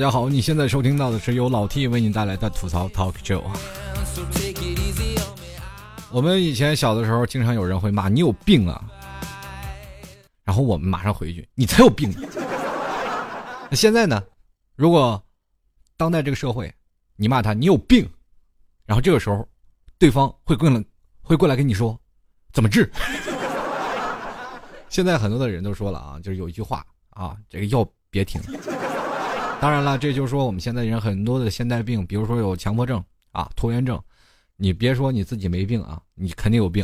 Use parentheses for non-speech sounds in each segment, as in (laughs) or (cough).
大家好，你现在收听到的是由老 T 为你带来的吐槽 Talk Show。我们以前小的时候，经常有人会骂你有病啊，然后我们马上回一句你才有病。(laughs) 那现在呢？如果当代这个社会，你骂他你有病，然后这个时候，对方会过来会过来跟你说怎么治？(laughs) 现在很多的人都说了啊，就是有一句话啊，这个药别停。当然了，这就是说我们现在人很多的现代病，比如说有强迫症啊、拖延症，你别说你自己没病啊，你肯定有病。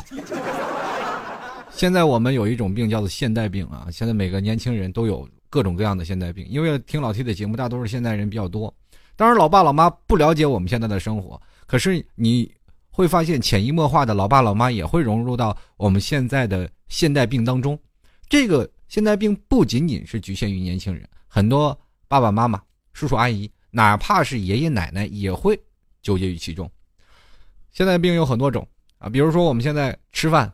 现在我们有一种病叫做现代病啊，现在每个年轻人都有各种各样的现代病，因为听老 T 的节目，大多数现代人比较多。当然，老爸老妈不了解我们现在的生活，可是你会发现潜移默化的，老爸老妈也会融入到我们现在的现代病当中。这个现代病不仅仅是局限于年轻人，很多。爸爸妈妈、叔叔阿姨，哪怕是爷爷奶奶，也会纠结于其中。现在病有很多种啊，比如说我们现在吃饭，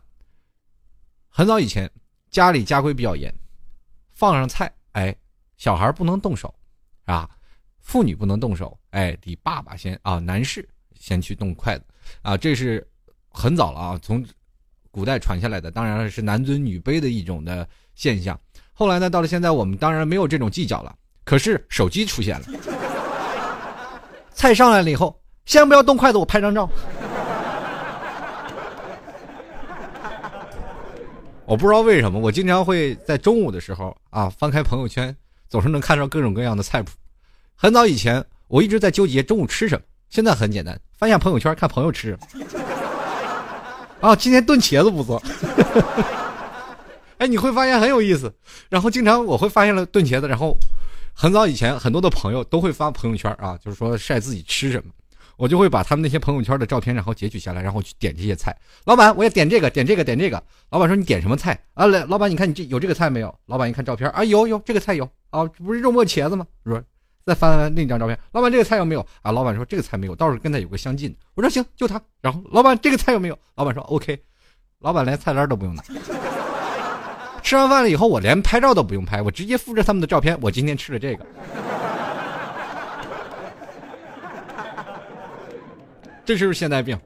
很早以前家里家规比较严，放上菜，哎，小孩不能动手，啊，妇女不能动手，哎，得爸爸先啊，男士先去动筷子，啊，这是很早了啊，从古代传下来的，当然是男尊女卑的一种的现象。后来呢，到了现在，我们当然没有这种计较了。可是手机出现了，菜上来了以后，先不要动筷子，我拍张照。我不知道为什么，我经常会在中午的时候啊，翻开朋友圈，总是能看到各种各样的菜谱。很早以前，我一直在纠结中午吃什么，现在很简单，翻下朋友圈看朋友吃什么。啊，今天炖茄子不错。(laughs) 哎，你会发现很有意思。然后经常我会发现了炖茄子，然后。很早以前，很多的朋友都会发朋友圈啊，就是说晒自己吃什么，我就会把他们那些朋友圈的照片，然后截取下来，然后去点这些菜。老板，我要点这个，点这个，点这个。老板说你点什么菜啊？来，老板你看你这有这个菜没有？老板一看照片啊，有有这个菜有啊，不是肉末茄子吗？说再翻翻另一张照片，老板这个菜有没有啊？老板说这个菜没有，倒是跟他有个相近。我说行，就他。然后老板这个菜有没有？老板说 OK。老板连菜单都不用拿。吃完饭了以后，我连拍照都不用拍，我直接复制他们的照片。我今天吃了这个，(laughs) 这就是现代病。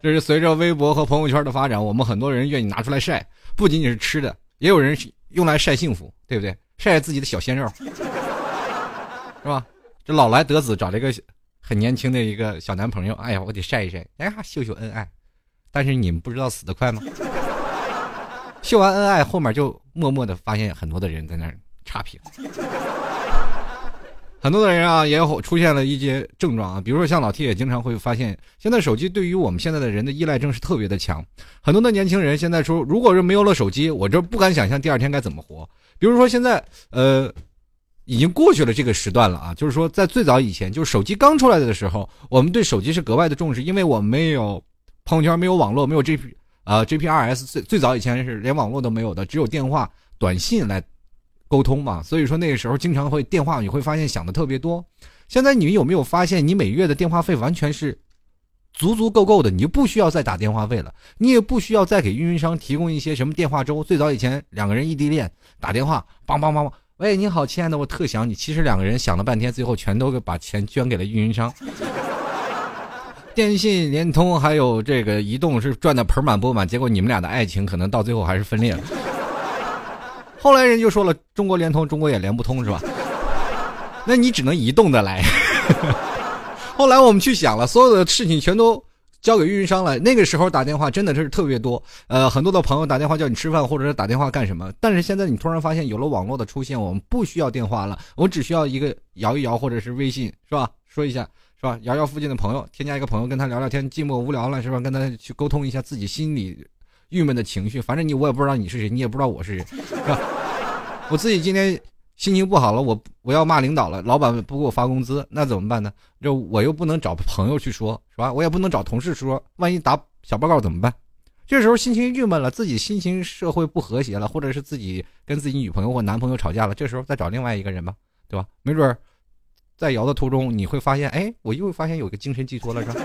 这是随着微博和朋友圈的发展，我们很多人愿意拿出来晒，不仅仅是吃的，也有人用来晒幸福，对不对？晒自己的小鲜肉，是吧？这老来得子找了一个很年轻的一个小男朋友，哎呀，我得晒一晒，哎呀，秀秀恩爱。但是你们不知道死得快吗？秀完恩爱，后面就默默的发现很多的人在那儿差评，(laughs) 很多的人啊也有出现了一些症状啊，比如说像老 T 也经常会发现，现在手机对于我们现在的人的依赖症是特别的强。很多的年轻人现在说，如果是没有了手机，我这不敢想象第二天该怎么活。比如说现在，呃，已经过去了这个时段了啊，就是说在最早以前，就是手机刚出来的时候，我们对手机是格外的重视，因为我没有朋友圈，没有网络，没有这。啊，GPRS 最最早以前是连网络都没有的，只有电话、短信来沟通嘛。所以说那个时候经常会电话，你会发现响的特别多。现在你有没有发现，你每月的电话费完全是足足够够的，你就不需要再打电话费了，你也不需要再给运营商提供一些什么电话粥。最早以前两个人异地恋打电话，梆梆梆梆，喂，你好，亲爱的，我特想你。其实两个人想了半天，最后全都把钱捐给了运营商。电信、联通还有这个移动是赚的盆满钵满，结果你们俩的爱情可能到最后还是分裂了。(laughs) 后来人就说了，中国联通，中国也连不通是吧？那你只能移动的来。(laughs) 后来我们去想了，所有的事情全都交给运营商了。那个时候打电话真的是特别多，呃，很多的朋友打电话叫你吃饭，或者是打电话干什么。但是现在你突然发现有了网络的出现，我们不需要电话了，我只需要一个摇一摇或者是微信是吧？说一下。是吧？摇摇附近的朋友，添加一个朋友，跟他聊聊天，寂寞无聊了是吧？跟他去沟通一下自己心里郁闷的情绪。反正你我也不知道你是谁，你也不知道我是谁，是吧？我自己今天心情不好了，我我要骂领导了，老板不给我发工资，那怎么办呢？这我又不能找朋友去说，是吧？我也不能找同事说，万一打小报告怎么办？这时候心情郁闷了，自己心情社会不和谐了，或者是自己跟自己女朋友或男朋友吵架了，这时候再找另外一个人吧，对吧？没准儿。在摇的途中，你会发现，哎，我又发现有个精神寄托了，是吧？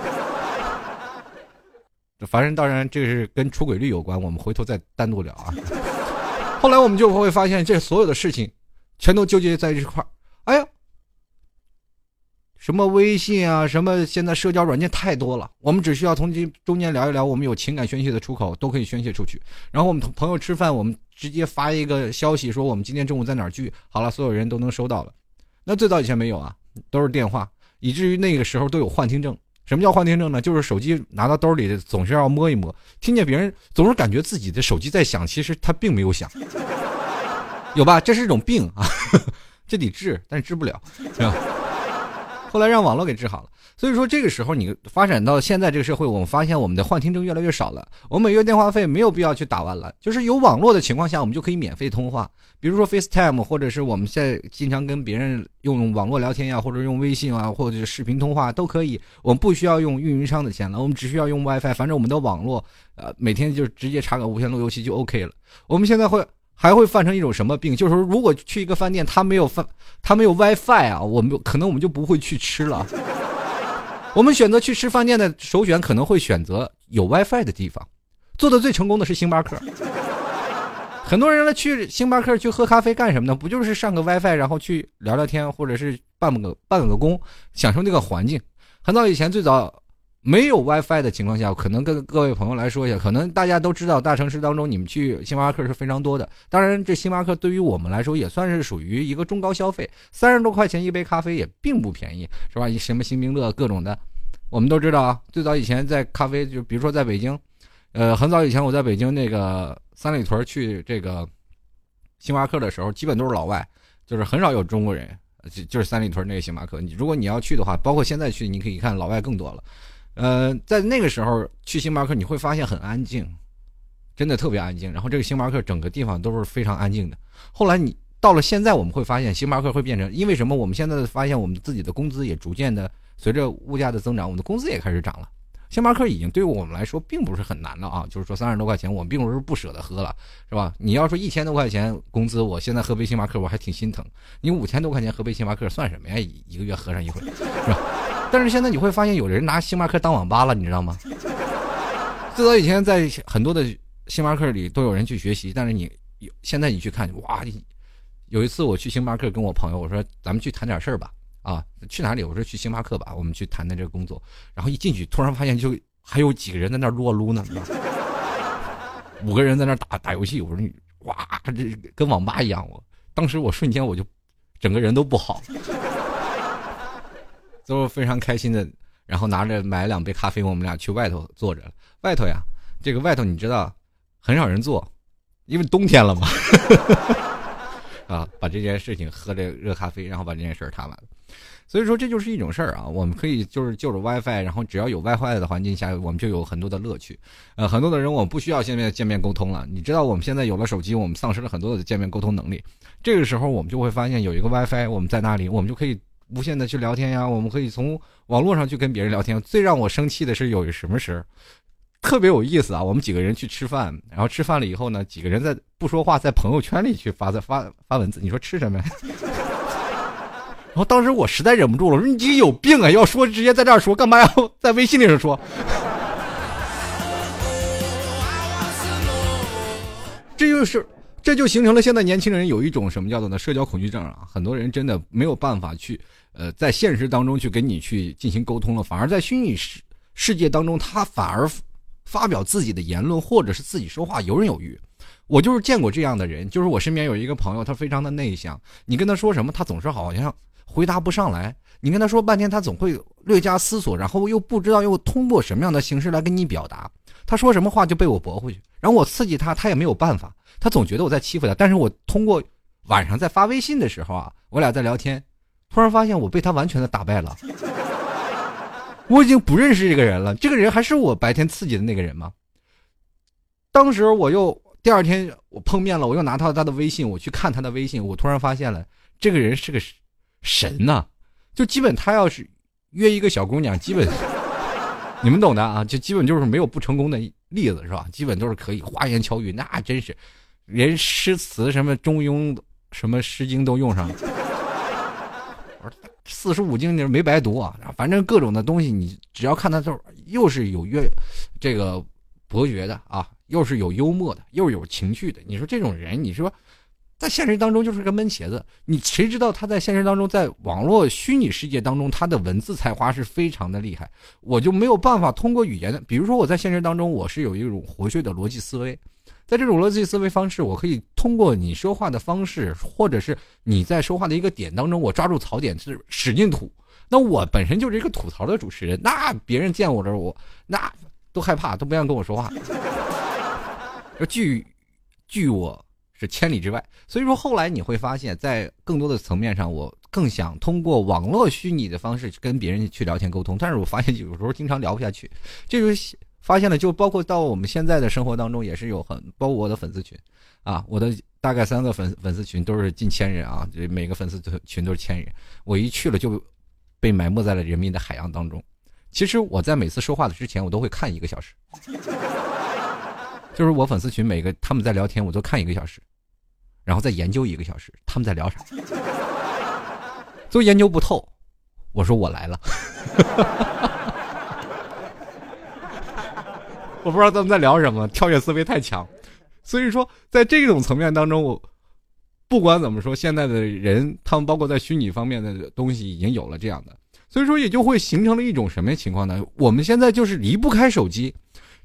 这反正当然，这是跟出轨率有关，我们回头再单独聊啊。后来我们就会发现，这所有的事情，全都纠结在这块儿。哎呀，什么微信啊，什么现在社交软件太多了，我们只需要从这中间聊一聊，我们有情感宣泄的出口，都可以宣泄出去。然后我们同朋友吃饭，我们直接发一个消息说我们今天中午在哪儿聚，好了，所有人都能收到了。那最早以前没有啊，都是电话，以至于那个时候都有幻听症。什么叫幻听症呢？就是手机拿到兜里总是要摸一摸，听见别人总是感觉自己的手机在响，其实它并没有响，有吧？这是一种病啊，(laughs) 这得治，但是治不了，后来让网络给治好了。所以说这个时候你发展到现在这个社会，我们发现我们的幻听症越来越少了。我们每月电话费没有必要去打完了，就是有网络的情况下，我们就可以免费通话。比如说 FaceTime，或者是我们现在经常跟别人用网络聊天呀，或者用微信啊，或者是视频通话都可以。我们不需要用运营商的钱了，我们只需要用 WiFi，反正我们的网络，呃，每天就直接插个无线路由器就 OK 了。我们现在会。还会犯成一种什么病？就是说，如果去一个饭店，他没有饭，他没有 WiFi 啊，我们可能我们就不会去吃了。我们选择去吃饭店的首选可能会选择有 WiFi 的地方。做的最成功的是星巴克。很多人呢去星巴克去喝咖啡干什么呢？不就是上个 WiFi，然后去聊聊天，或者是办个办个工，享受那个环境。很早以前，最早。没有 WiFi 的情况下，可能跟各位朋友来说一下，可能大家都知道，大城市当中你们去星巴克是非常多的。当然，这星巴克对于我们来说也算是属于一个中高消费，三十多块钱一杯咖啡也并不便宜，是吧？什么星冰乐各种的，我们都知道啊。最早以前在咖啡，就比如说在北京，呃，很早以前我在北京那个三里屯去这个星巴克的时候，基本都是老外，就是很少有中国人，就就是三里屯那个星巴克。你如果你要去的话，包括现在去，你可以看老外更多了。呃，在那个时候去星巴克，你会发现很安静，真的特别安静。然后这个星巴克整个地方都是非常安静的。后来你到了现在，我们会发现星巴克会变成，因为什么？我们现在发现我们自己的工资也逐渐的随着物价的增长，我们的工资也开始涨了。星巴克已经对我们来说并不是很难了啊，就是说三十多块钱，我们并不是不舍得喝了，是吧？你要说一千多块钱工资，我现在喝杯星巴克我还挺心疼。你五千多块钱喝杯星巴克算什么呀？一个月喝上一回，是吧？但是现在你会发现有人拿星巴克当网吧了，你知道吗？(laughs) 最早以前在很多的星巴克里都有人去学习，但是你现在你去看，哇！有一次我去星巴克跟我朋友我说咱们去谈点事儿吧，啊，去哪里？我说去星巴克吧，我们去谈谈这个工作。然后一进去，突然发现就还有几个人在那撸啊撸呢，五个人在那打打游戏。我说你哇，这跟网吧一样。我当时我瞬间我就整个人都不好。都是非常开心的，然后拿着买两杯咖啡，我们俩去外头坐着。外头呀，这个外头你知道，很少人坐，因为冬天了嘛。(laughs) 啊，把这件事情喝这热咖啡，然后把这件事儿谈完了。所以说这就是一种事儿啊，我们可以就是就着 WiFi，然后只要有 WiFi 的环境下，我们就有很多的乐趣。呃，很多的人我们不需要现在见面沟通了。你知道我们现在有了手机，我们丧失了很多的见面沟通能力。这个时候我们就会发现有一个 WiFi，我们在那里，我们就可以。无限的去聊天呀，我们可以从网络上去跟别人聊天。最让我生气的是有什么事特别有意思啊！我们几个人去吃饭，然后吃饭了以后呢，几个人在不说话，在朋友圈里去发在发发文字。你说吃什么？(laughs) 然后当时我实在忍不住了，我说你有病啊！要说直接在这儿说，干嘛要在微信里说？(laughs) 这就是。这就形成了现在年轻人有一种什么叫做呢社交恐惧症啊！很多人真的没有办法去，呃，在现实当中去跟你去进行沟通了，反而在虚拟世世界当中，他反而发表自己的言论或者是自己说话游刃有余。我就是见过这样的人，就是我身边有一个朋友，他非常的内向，你跟他说什么，他总是好像回答不上来。你跟他说半天，他总会略加思索，然后又不知道又通过什么样的形式来跟你表达。他说什么话就被我驳回去，然后我刺激他，他也没有办法。他总觉得我在欺负他，但是我通过晚上在发微信的时候啊，我俩在聊天，突然发现我被他完全的打败了。我已经不认识这个人了，这个人还是我白天刺激的那个人吗？当时我又第二天我碰面了，我又拿到他的微信，我去看他的微信，我突然发现了这个人是个神呐！就基本他要是约一个小姑娘，基本 (laughs) 你们懂的啊，就基本就是没有不成功的例子是吧？基本都是可以花言巧语，那真是。连诗词什么中庸什么诗经都用上了，四书五经你没白读啊，反正各种的东西你只要看他都又是有约这个博学的啊，又是有幽默的，又有情趣的。你说这种人，你说在现实当中就是个闷茄子。你谁知道他在现实当中，在网络虚拟世界当中，他的文字才华是非常的厉害。我就没有办法通过语言的，比如说我在现实当中，我是有一种活跃的逻辑思维，在这种逻辑思维方式，我可以通过你说话的方式，或者是你在说话的一个点当中，我抓住槽点是使劲吐。那我本身就是一个吐槽的主持人，那别人见我这我那都害怕，都不愿跟我说话。据据我。是千里之外，所以说后来你会发现，在更多的层面上，我更想通过网络虚拟的方式跟别人去聊天沟通。但是我发现有时候经常聊不下去，这就发现了，就包括到我们现在的生活当中，也是有很包括我的粉丝群，啊，我的大概三个粉粉丝群都是近千人啊，这每个粉丝群都是千人，我一去了就被埋没在了人民的海洋当中。其实我在每次说话的之前，我都会看一个小时，就是我粉丝群每个他们在聊天，我都看一个小时。然后再研究一个小时，他们在聊啥？(laughs) 都研究不透。我说我来了，我不知道他们在聊什么，跳跃思维太强。所以说，在这种层面当中，我不管怎么说，现在的人，他们包括在虚拟方面的东西已经有了这样的，所以说也就会形成了一种什么情况呢？我们现在就是离不开手机。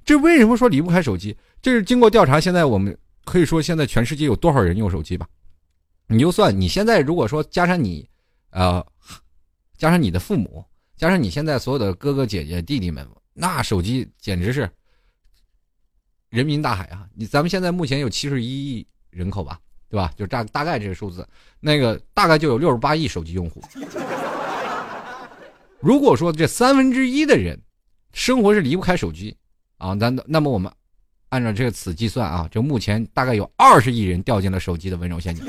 这为什么说离不开手机？这是经过调查，现在我们。可以说，现在全世界有多少人用手机吧？你就算你现在如果说加上你，呃，加上你的父母，加上你现在所有的哥哥姐姐弟弟们，那手机简直是人民大海啊！你咱们现在目前有七十一亿人口吧，对吧？就大大概这个数字，那个大概就有六十八亿手机用户。(laughs) 如果说这三分之一的人生活是离不开手机啊，那那么我们。按照这个此计算啊，就目前大概有二十亿人掉进了手机的温柔陷阱，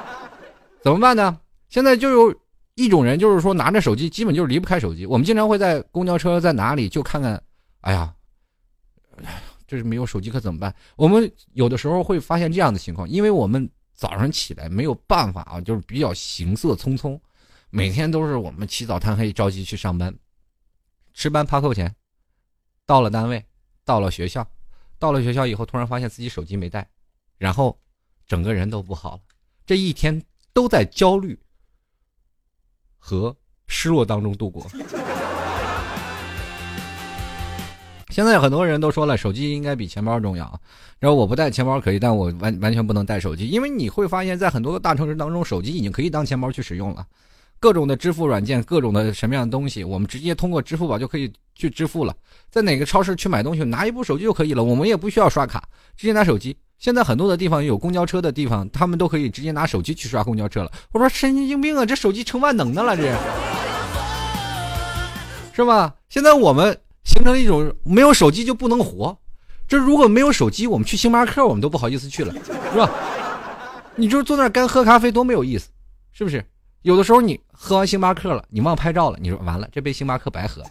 (laughs) 怎么办呢？现在就有一种人，就是说拿着手机，基本就是离不开手机。我们经常会在公交车在哪里就看看，哎呀，这是没有手机可怎么办？我们有的时候会发现这样的情况，因为我们早上起来没有办法啊，就是比较行色匆匆，每天都是我们起早贪黑着急去上班，吃班怕扣钱，到了单位，到了学校。到了学校以后，突然发现自己手机没带，然后整个人都不好了。这一天都在焦虑和失落当中度过。现在很多人都说了，手机应该比钱包重要。然后我不带钱包可以，但我完完全不能带手机，因为你会发现在很多的大城市当中，手机已经可以当钱包去使用了。各种的支付软件，各种的什么样的东西，我们直接通过支付宝就可以去支付了。在哪个超市去买东西，拿一部手机就可以了。我们也不需要刷卡，直接拿手机。现在很多的地方有公交车的地方，他们都可以直接拿手机去刷公交车了。我说神经病啊，这手机成万能的了，这是吧？现在我们形成了一种没有手机就不能活。这如果没有手机，我们去星巴克我们都不好意思去了，是吧？你就坐那干喝咖啡多没有意思，是不是？有的时候你喝完星巴克了，你忘拍照了，你说完了，这杯星巴克白喝了。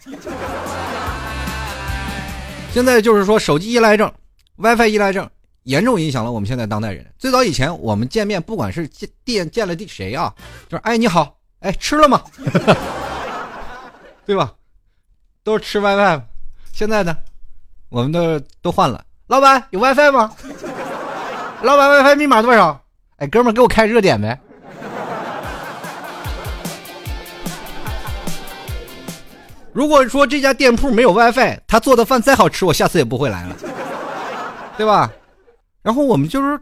现在就是说手机依赖症、WiFi 依赖症严重影响了我们现在当代人。最早以前我们见面，不管是见见见了谁啊，就是哎你好，哎吃了吗？(laughs) 对吧？都是吃 WiFi。现在呢，我们都都换了。老板有 WiFi 吗？(laughs) 老板 WiFi 密码多少？哎哥们给我开热点呗。如果说这家店铺没有 WiFi，他做的饭再好吃，我下次也不会来了，对吧？然后我们就是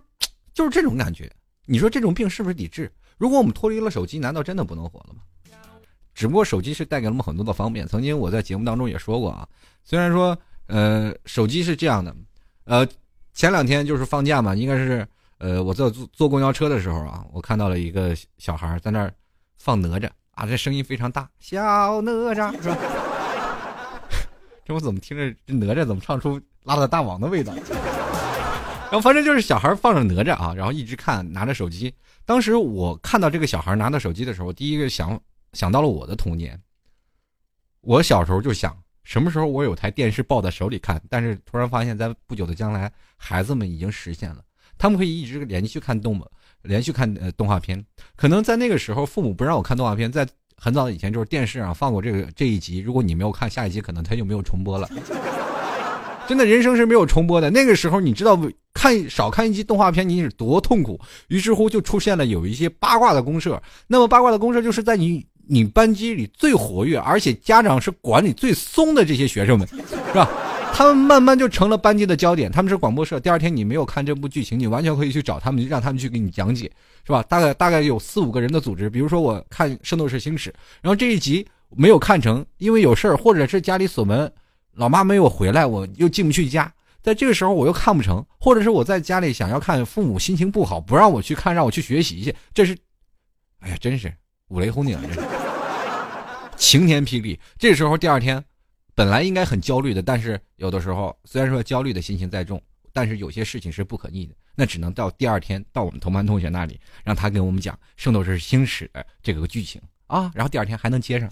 就是这种感觉。你说这种病是不是得治？如果我们脱离了手机，难道真的不能活了吗？只不过手机是带给了我们很多的方便。曾经我在节目当中也说过啊，虽然说呃手机是这样的，呃前两天就是放假嘛，应该是呃我在坐坐公交车的时候啊，我看到了一个小孩在那儿放哪吒。啊，这声音非常大，小哪吒是吧？(laughs) 这我怎么听着这哪吒怎么唱出拉了大王的味道？(laughs) 然后反正就是小孩放着哪吒啊，然后一直看，拿着手机。当时我看到这个小孩拿着手机的时候，第一个想想到了我的童年。我小时候就想，什么时候我有台电视抱在手里看？但是突然发现，在不久的将来，孩子们已经实现了，他们可以一直连续看动漫。连续看呃动画片，可能在那个时候父母不让我看动画片，在很早以前就是电视上放过这个这一集，如果你没有看下一集，可能他就没有重播了。(laughs) 真的人生是没有重播的。那个时候，你知道看少看一集动画片你是多痛苦。于是乎，就出现了有一些八卦的公社。那么八卦的公社就是在你你班级里最活跃，而且家长是管理最松的这些学生们，是吧？他们慢慢就成了班级的焦点。他们是广播社。第二天你没有看这部剧情，你完全可以去找他们，让他们去给你讲解，是吧？大概大概有四五个人的组织。比如说我看《圣斗士星矢》，然后这一集没有看成，因为有事儿，或者是家里锁门。老妈没有回来，我又进不去家，在这个时候我又看不成，或者是我在家里想要看，父母心情不好，不让我去看，让我去学习去，这是，哎呀，真是五雷轰顶，晴天霹雳。这时候第二天，本来应该很焦虑的，但是有的时候虽然说焦虑的心情再重，但是有些事情是不可逆的，那只能到第二天到我们同班同学那里，让他给我们讲《圣斗士星矢》的这个剧情啊，然后第二天还能接上，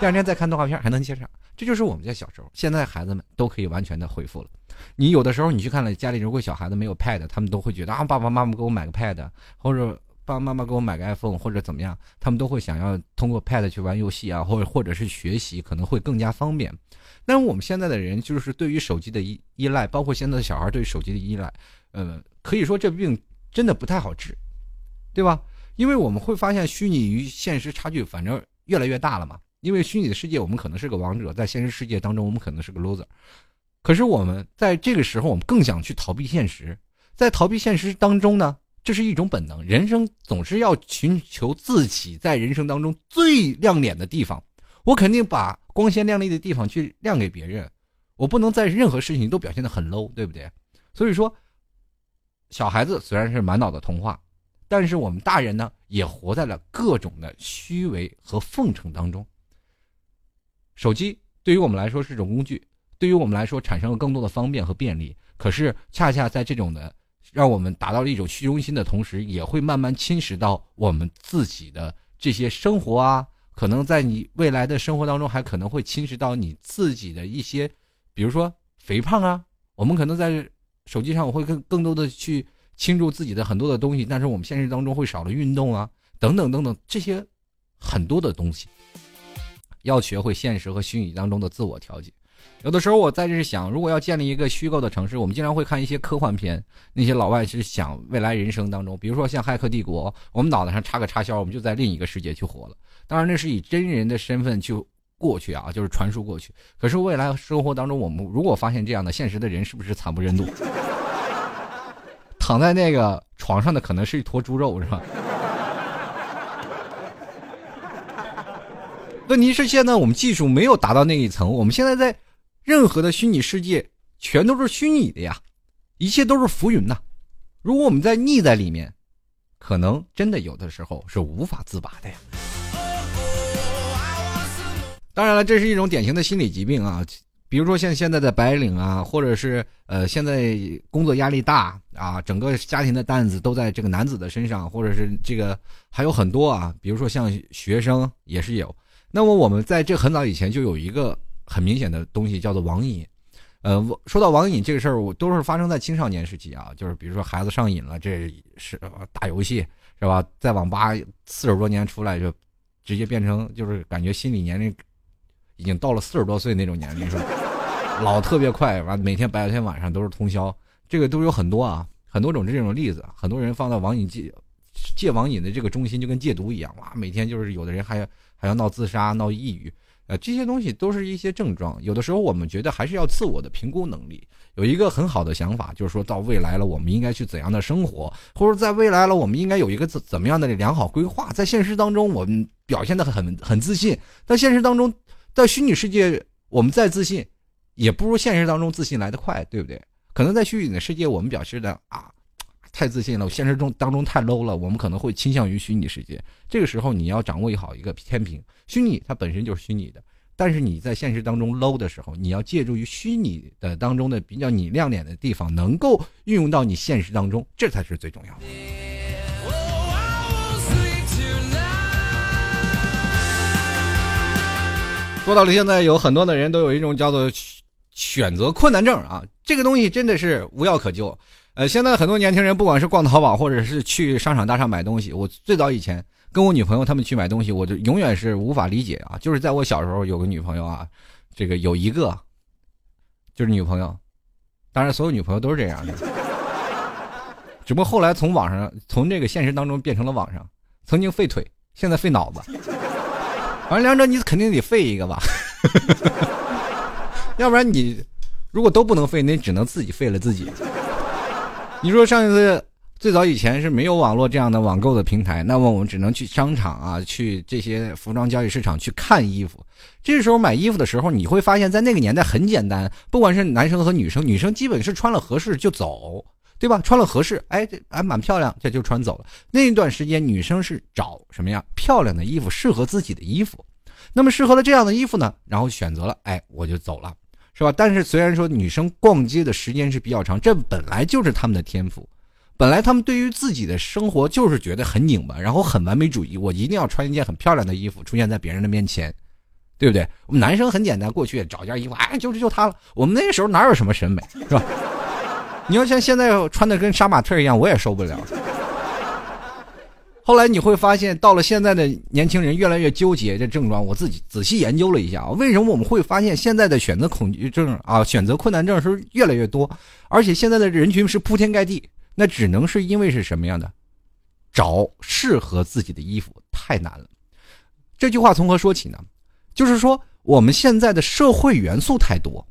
第二天再看动画片还能接上。这就是我们家小时候，现在孩子们都可以完全的恢复了。你有的时候你去看了家里，如果小孩子没有 pad，他们都会觉得啊，爸爸妈妈给我买个 pad，或者爸爸妈妈给我买个 iPhone，或者怎么样，他们都会想要通过 pad 去玩游戏啊，或者或者是学习，可能会更加方便。但是我们现在的人就是对于手机的依依赖，包括现在的小孩对手机的依赖，呃，可以说这病真的不太好治，对吧？因为我们会发现虚拟与现实差距反正越来越大了嘛。因为虚拟的世界，我们可能是个王者；在现实世界当中，我们可能是个 loser。可是我们在这个时候，我们更想去逃避现实。在逃避现实当中呢，这是一种本能。人生总是要寻求自己在人生当中最亮眼的地方。我肯定把光鲜亮丽的地方去亮给别人。我不能在任何事情都表现的很 low，对不对？所以说，小孩子虽然是满脑的童话，但是我们大人呢，也活在了各种的虚伪和奉承当中。手机对于我们来说是种工具，对于我们来说产生了更多的方便和便利。可是，恰恰在这种的让我们达到了一种虚荣心的同时，也会慢慢侵蚀到我们自己的这些生活啊。可能在你未来的生活当中，还可能会侵蚀到你自己的一些，比如说肥胖啊。我们可能在手机上，我会更更多的去倾注自己的很多的东西，但是我们现实当中会少了运动啊，等等等等这些很多的东西。要学会现实和虚拟当中的自我调节。有的时候我在这想，如果要建立一个虚构的城市，我们经常会看一些科幻片，那些老外是想未来人生当中，比如说像《骇客帝国》，我们脑袋上插个插销，我们就在另一个世界去活了。当然，那是以真人的身份去过去啊，就是传输过去。可是未来生活当中，我们如果发现这样的现实的人，是不是惨不忍睹？(laughs) 躺在那个床上的可能是一坨猪肉，是吧？(laughs) 问题是现在我们技术没有达到那一层，我们现在在任何的虚拟世界全都是虚拟的呀，一切都是浮云呐。如果我们在溺在里面，可能真的有的时候是无法自拔的呀。当然了，这是一种典型的心理疾病啊，比如说像现在的白领啊，或者是呃现在工作压力大啊，整个家庭的担子都在这个男子的身上，或者是这个还有很多啊，比如说像学生也是有。那么我们在这很早以前就有一个很明显的东西叫做网瘾，呃，说到网瘾这个事儿，我都是发生在青少年时期啊，就是比如说孩子上瘾了，这是打游戏是吧，在网吧四十多年出来就直接变成就是感觉心理年龄已经到了四十多岁那种年龄是吧？老特别快，完每天白天晚上都是通宵，这个都有很多啊，很多种这种例子，很多人放到网瘾戒戒网瘾的这个中心就跟戒毒一样，哇，每天就是有的人还。还要闹自杀、闹抑郁，呃，这些东西都是一些症状。有的时候我们觉得还是要自我的评估能力，有一个很好的想法，就是说到未来了，我们应该去怎样的生活，或者在未来了，我们应该有一个怎怎么样的良好规划。在现实当中，我们表现的很很自信，在现实当中，在虚拟世界，我们再自信，也不如现实当中自信来得快，对不对？可能在虚拟的世界，我们表示的啊。太自信了，我现实中当中太 low 了，我们可能会倾向于虚拟世界。这个时候你要掌握好一个天平，虚拟它本身就是虚拟的，但是你在现实当中 low 的时候，你要借助于虚拟的当中的比较你亮点的地方，能够运用到你现实当中，这才是最重要的。说到了现在，有很多的人都有一种叫做选择困难症啊，这个东西真的是无药可救。呃，现在很多年轻人，不管是逛淘宝，或者是去商场大厦买东西，我最早以前跟我女朋友他们去买东西，我就永远是无法理解啊。就是在我小时候有个女朋友啊，这个有一个就是女朋友。当然，所有女朋友都是这样的，只不过后来从网上，从这个现实当中变成了网上。曾经废腿，现在废脑子，反正两者你肯定得废一个吧，(laughs) 要不然你如果都不能废，那只能自己废了自己。你说上一次最早以前是没有网络这样的网购的平台，那么我们只能去商场啊，去这些服装交易市场去看衣服。这时候买衣服的时候，你会发现在那个年代很简单，不管是男生和女生，女生基本是穿了合适就走，对吧？穿了合适，哎，这哎蛮漂亮，这就穿走了。那一段时间，女生是找什么样漂亮的衣服，适合自己的衣服。那么适合了这样的衣服呢，然后选择了，哎，我就走了，是吧？但是虽然说女生逛街的时间是比较长，这本来就是他们的天赋，本来他们对于自己的生活就是觉得很拧巴，然后很完美主义，我一定要穿一件很漂亮的衣服出现在别人的面前。对不对？我们男生很简单，过去找件衣服，哎，就是就它了。我们那时候哪有什么审美，是吧？(laughs) 你要像现在穿的跟杀马特一样，我也受不了。后来你会发现，到了现在的年轻人越来越纠结这症状。我自己仔细研究了一下，为什么我们会发现现在的选择恐惧症啊、选择困难症是越来越多，而且现在的人群是铺天盖地？那只能是因为是什么样的？找适合自己的衣服太难了。这句话从何说起呢？就是说，我们现在的社会元素太多，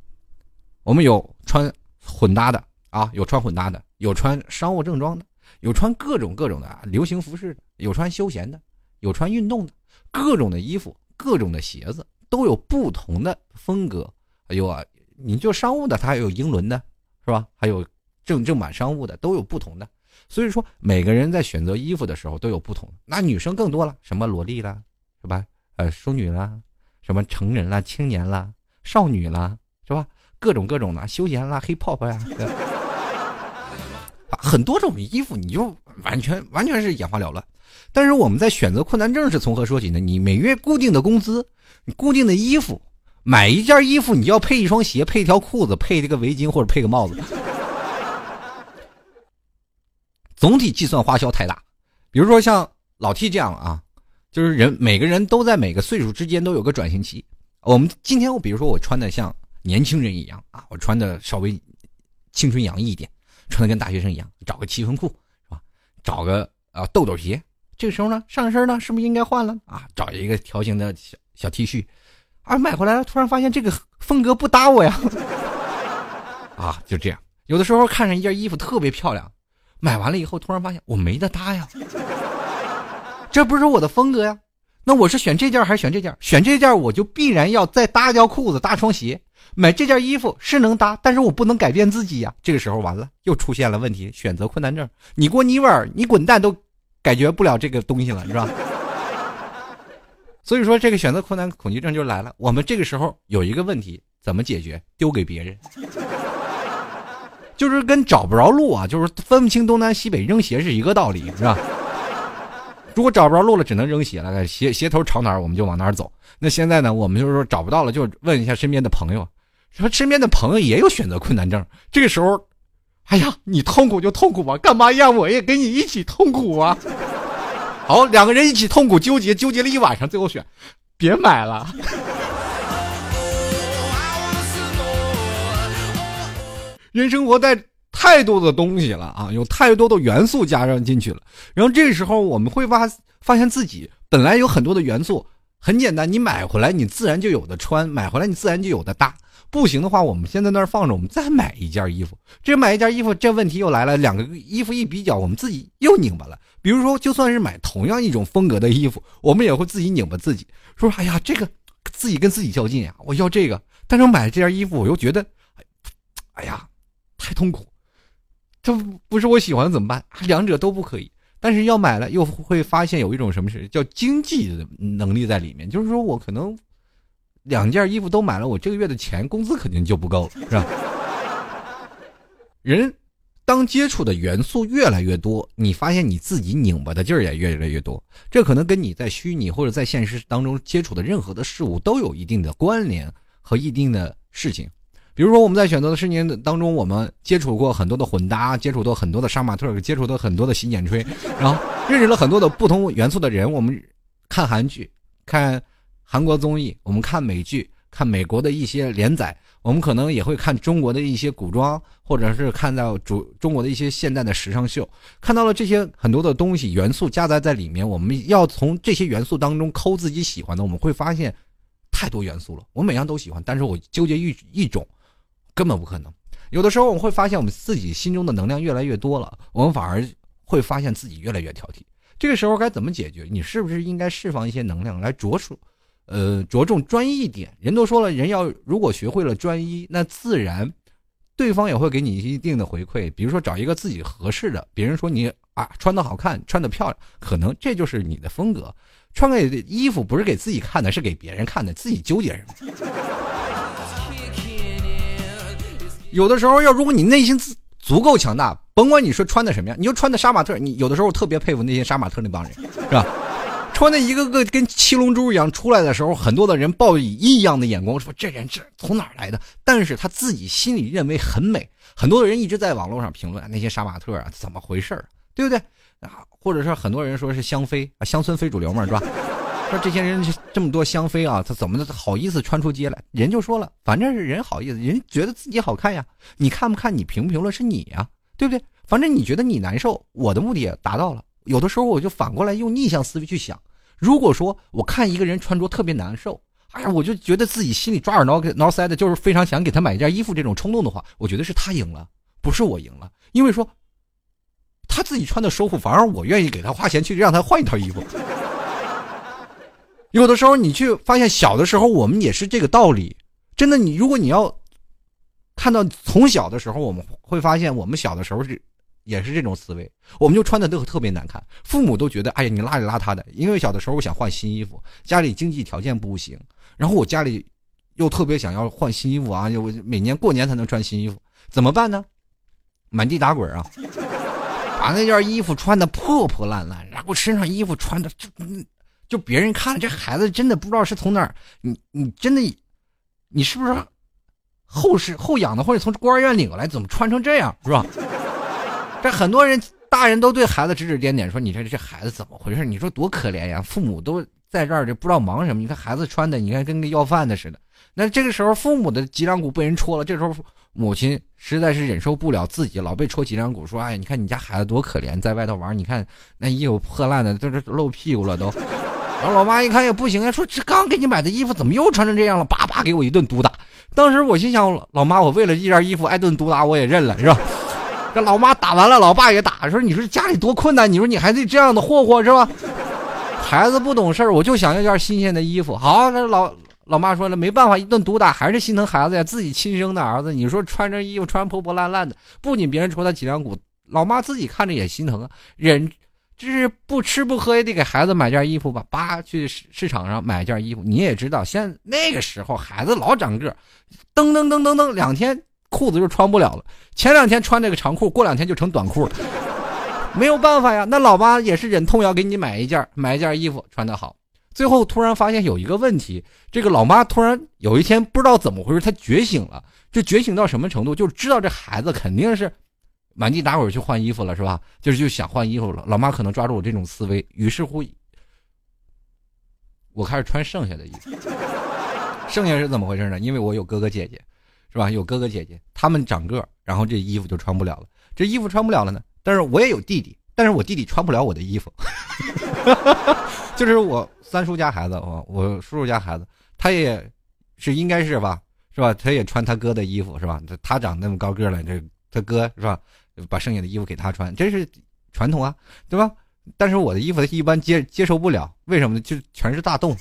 我们有穿混搭的啊，有穿混搭的，有穿商务正装的，有穿各种各种的流行服饰的，有穿休闲的，有穿运动的，各种的衣服，各种的鞋子都有不同的风格。哎呦啊，你就商务的，它还有英伦的，是吧？还有正正版商务的，都有不同的。所以说，每个人在选择衣服的时候都有不同。那女生更多了，什么萝莉啦，是吧？呃，淑女啦。什么成人啦、青年啦、少女啦，是吧？各种各种的休闲啦、黑泡泡呀，(laughs) 很多种衣服，你就完全完全是眼花缭乱。但是我们在选择困难症是从何说起呢？你每月固定的工资，你固定的衣服，买一件衣服，你就要配一双鞋，配一条裤子，配这个围巾或者配个帽子。总体计算花销太大，比如说像老 T 这样啊。就是人每个人都在每个岁数之间都有个转型期。我们今天我比如说我穿的像年轻人一样啊，我穿的稍微青春洋溢一点，穿的跟大学生一样，找个七分裤是吧？找个啊豆豆鞋。这个时候呢，上身呢是不是应该换了啊？找一个条形的小小 T 恤，啊买回来了，突然发现这个风格不搭我呀。(laughs) 啊，就这样。有的时候看上一件衣服特别漂亮，买完了以后突然发现我没得搭呀。这不是我的风格呀，那我是选这件还是选这件？选这件我就必然要再搭条裤子、搭双鞋。买这件衣服是能搭，但是我不能改变自己呀。这个时候完了，又出现了问题，选择困难症。你过泥味你滚蛋都感觉不了这个东西了，是吧？(laughs) 所以说，这个选择困难恐惧症就来了。我们这个时候有一个问题，怎么解决？丢给别人，就是跟找不着路啊，就是分不清东南西北扔鞋是一个道理，是吧？如果找不着路了，只能扔鞋了。鞋鞋头朝哪儿，我们就往哪儿走。那现在呢？我们就是说找不到了，就问一下身边的朋友。说身边的朋友也有选择困难症。这个时候，哎呀，你痛苦就痛苦吧，干嘛让我也跟你一起痛苦啊？(laughs) 好，两个人一起痛苦，纠结纠结了一晚上，最后选，别买了。(laughs) 人生活在。太多的东西了啊，有太多的元素加上进去了，然后这个时候我们会发发现自己本来有很多的元素，很简单，你买回来你自然就有的穿，买回来你自然就有的搭。不行的话，我们先在那儿放着，我们再买一件衣服。这买一件衣服，这问题又来了，两个衣服一比较，我们自己又拧巴了。比如说，就算是买同样一种风格的衣服，我们也会自己拧巴自己，说：“哎呀，这个自己跟自己较劲呀，我要这个，但是我买了这件衣服，我又觉得，哎呀，太痛苦。”这不是我喜欢怎么办？两者都不可以。但是要买了，又会发现有一种什么事叫经济能力在里面，就是说我可能两件衣服都买了，我这个月的钱工资肯定就不够了，是吧？人当接触的元素越来越多，你发现你自己拧巴的劲儿也越来越多。这可能跟你在虚拟或者在现实当中接触的任何的事物都有一定的关联和一定的事情。比如说，我们在选择的十年当中，我们接触过很多的混搭，接触到很多的杀马特，接触到很多的洗剪吹，然后认识了很多的不同元素的人。我们看韩剧，看韩国综艺，我们看美剧，看美国的一些连载，我们可能也会看中国的一些古装，或者是看到主中国的一些现代的时尚秀，看到了这些很多的东西元素夹杂在里面，我们要从这些元素当中抠自己喜欢的，我们会发现太多元素了。我每样都喜欢，但是我纠结一一种，根本不可能。有的时候我们会发现，我们自己心中的能量越来越多了，我们反而会发现自己越来越挑剔。这个时候该怎么解决？你是不是应该释放一些能量来着手，呃，着重专一点？人都说了，人要如果学会了专一，那自然对方也会给你一定的回馈。比如说找一个自己合适的，别人说你啊穿的好看，穿的漂亮，可能这就是你的风格。穿个衣服不是给自己看的，是给别人看的，自己纠结什么？有的时候要，如果你内心足够强大，甭管你说穿的什么样，你就穿的杀马特。你有的时候特别佩服那些杀马特那帮人，是吧？穿的一个个跟七龙珠一样出来的时候，很多的人抱以异样的眼光，说这人这从哪儿来的？但是他自己心里认为很美。很多的人一直在网络上评论那些杀马特啊，怎么回事对不对？啊，或者是很多人说是香妃啊，乡村非主流嘛，是吧？说这些人这么多香妃啊，他怎么好意思穿出街来？人就说了，反正是人好意思，人觉得自己好看呀。你看不看？你评不评论是你呀，对不对？反正你觉得你难受，我的目的也达到了。有的时候我就反过来用逆向思维去想，如果说我看一个人穿着特别难受，哎呀，我就觉得自己心里抓耳挠挠腮的，就是非常想给他买一件衣服这种冲动的话，我觉得是他赢了，不是我赢了，因为说他自己穿的舒服，反而我愿意给他花钱去让他换一套衣服。有的时候你去发现，小的时候我们也是这个道理。真的，你如果你要看到从小的时候，我们会发现，我们小的时候是也是这种思维，我们就穿的都特别难看，父母都觉得，哎呀，你邋里邋遢的。因为小的时候我想换新衣服，家里经济条件不行，然后我家里又特别想要换新衣服啊，我每年过年才能穿新衣服，怎么办呢？满地打滚啊，(laughs) 把那件衣服穿的破破烂烂，然后身上衣服穿的就。就别人看这孩子真的不知道是从哪儿，你你真的，你是不是后世后养的，或者从孤儿院领过来？怎么穿成这样，是吧？这很多人大人都对孩子指指点点，说你这这孩子怎么回事？你说多可怜呀！父母都在这儿，就不知道忙什么。你看孩子穿的，你看跟个要饭的似的。那这个时候父母的脊梁骨被人戳了，这时候母亲实在是忍受不了自己老被戳脊梁骨，说：“哎，你看你家孩子多可怜，在外头玩，你看那衣服破烂的，都是露屁股了都。”然后老妈一看也不行啊，说这刚给你买的衣服怎么又穿成这样了？叭叭给我一顿毒打。当时我心想，老妈，我为了一件衣服挨顿毒打我也认了，是吧？这老妈打完了，老爸也打，说你说家里多困难，你说你还得这样的霍霍是吧？孩子不懂事儿，我就想要件新鲜的衣服。好，那老老妈说了，没办法，一顿毒打还是心疼孩子呀，自己亲生的儿子，你说穿着衣服穿破破烂烂的，不仅别人戳他脊梁骨，老妈自己看着也心疼啊，忍。就是不吃不喝也得给孩子买件衣服吧，叭去市场上买件衣服。你也知道，现那个时候孩子老长个，噔噔噔噔噔，两天裤子就穿不了了。前两天穿这个长裤，过两天就成短裤了。(laughs) 没有办法呀，那老妈也是忍痛要给你买一件，买一件衣服穿得好。最后突然发现有一个问题，这个老妈突然有一天不知道怎么回事，她觉醒了，就觉醒到什么程度，就知道这孩子肯定是。满地打滚去换衣服了是吧？就是就想换衣服了。老妈可能抓住我这种思维，于是乎，我开始穿剩下的衣服。剩下是怎么回事呢？因为我有哥哥姐姐，是吧？有哥哥姐姐，他们长个，然后这衣服就穿不了了。这衣服穿不了了呢。但是我也有弟弟，但是我弟弟穿不了我的衣服。(laughs) 就是我三叔家孩子，我我叔叔家孩子，他也是应该是吧，是吧？他也穿他哥的衣服，是吧？他他长那么高个了，这他哥是吧？把剩下的衣服给他穿，这是传统啊，对吧？但是我的衣服一般接接受不了，为什么呢？就全是大洞，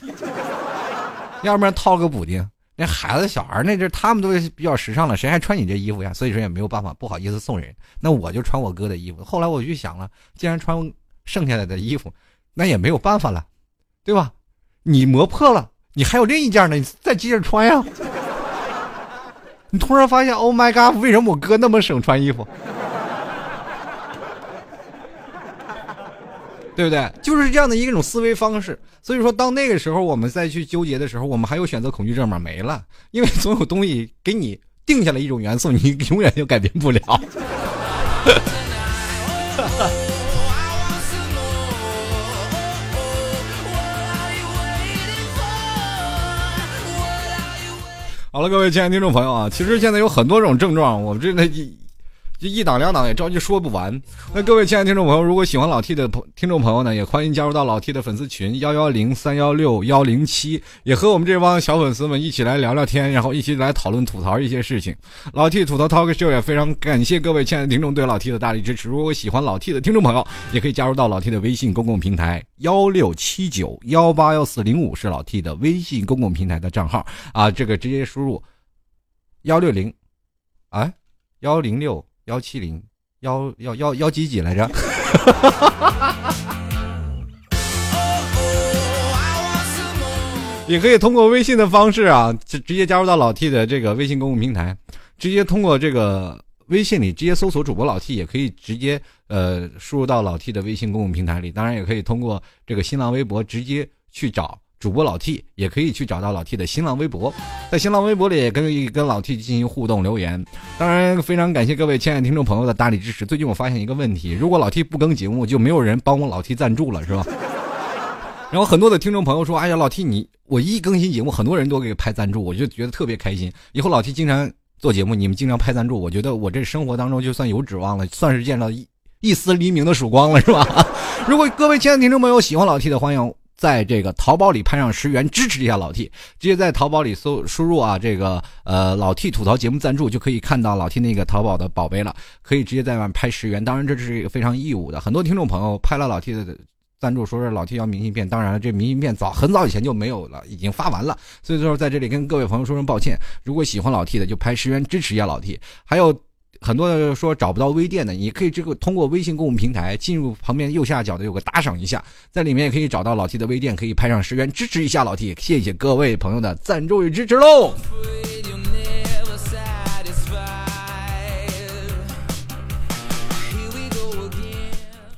要不然套个补丁。那孩子小孩那阵他们都比较时尚了，谁还穿你这衣服呀？所以说也没有办法，不好意思送人。那我就穿我哥的衣服。后来我就想了，既然穿剩下来的衣服，那也没有办法了，对吧？你磨破了，你还有另一件呢，你再接着穿呀。(laughs) 你突然发现，Oh my God，为什么我哥那么省穿衣服？对不对？就是这样的一种思维方式。所以说，当那个时候我们再去纠结的时候，我们还有选择恐惧症吗？没了，因为总有东西给你定下了一种元素，你永远就改变不了。(laughs) 好了，各位亲爱的听众朋友啊，其实现在有很多种症状，我们这个。就一档两档也着急说不完。那各位亲爱的听众朋友，如果喜欢老 T 的朋听众朋友呢，也欢迎加入到老 T 的粉丝群幺幺零三幺六幺零七，也和我们这帮小粉丝们一起来聊聊天，然后一起来讨论吐槽一些事情。老 T 吐槽 talk show 也非常感谢各位亲爱的听众对老 T 的大力支持。如果喜欢老 T 的听众朋友，也可以加入到老 T 的微信公共平台幺六七九幺八幺四零五是老 T 的微信公共平台的账号啊，这个直接输入幺六零啊幺零六。幺七零幺幺幺幺几几来着？(laughs) 也可以通过微信的方式啊，直直接加入到老 T 的这个微信公共平台，直接通过这个微信里直接搜索主播老 T，也可以直接呃输入到老 T 的微信公共平台里。当然，也可以通过这个新浪微博直接去找。主播老 T 也可以去找到老 T 的新浪微博，在新浪微博里也可以跟老 T 进行互动留言。当然，非常感谢各位亲爱的听众朋友的大力支持。最近我发现一个问题，如果老 T 不更节目，就没有人帮我老 T 赞助了，是吧？(laughs) 然后很多的听众朋友说：“哎呀，老 T 你我一更新节目，很多人都给拍赞助，我就觉得特别开心。以后老 T 经常做节目，你们经常拍赞助，我觉得我这生活当中就算有指望了，算是见到一一丝黎明的曙光了，是吧？(laughs) 如果各位亲爱的听众朋友喜欢老 T 的，欢迎。”在这个淘宝里拍上十元支持一下老 T，直接在淘宝里搜输入啊这个呃老 T 吐槽节目赞助就可以看到老 T 那个淘宝的宝贝了，可以直接在外面拍十元。当然这是一个非常义务的，很多听众朋友拍了老 T 的赞助，说是老 T 要明信片，当然了这明信片早很早以前就没有了，已经发完了。所以说在这里跟各位朋友说声抱歉。如果喜欢老 T 的就拍十元支持一下老 T，还有。很多人说找不到微店的，你可以这个通过微信公共平台进入旁边右下角的有个打赏一下，在里面也可以找到老 T 的微店，可以拍上十元支持一下老 T，谢谢各位朋友的赞助与支持喽。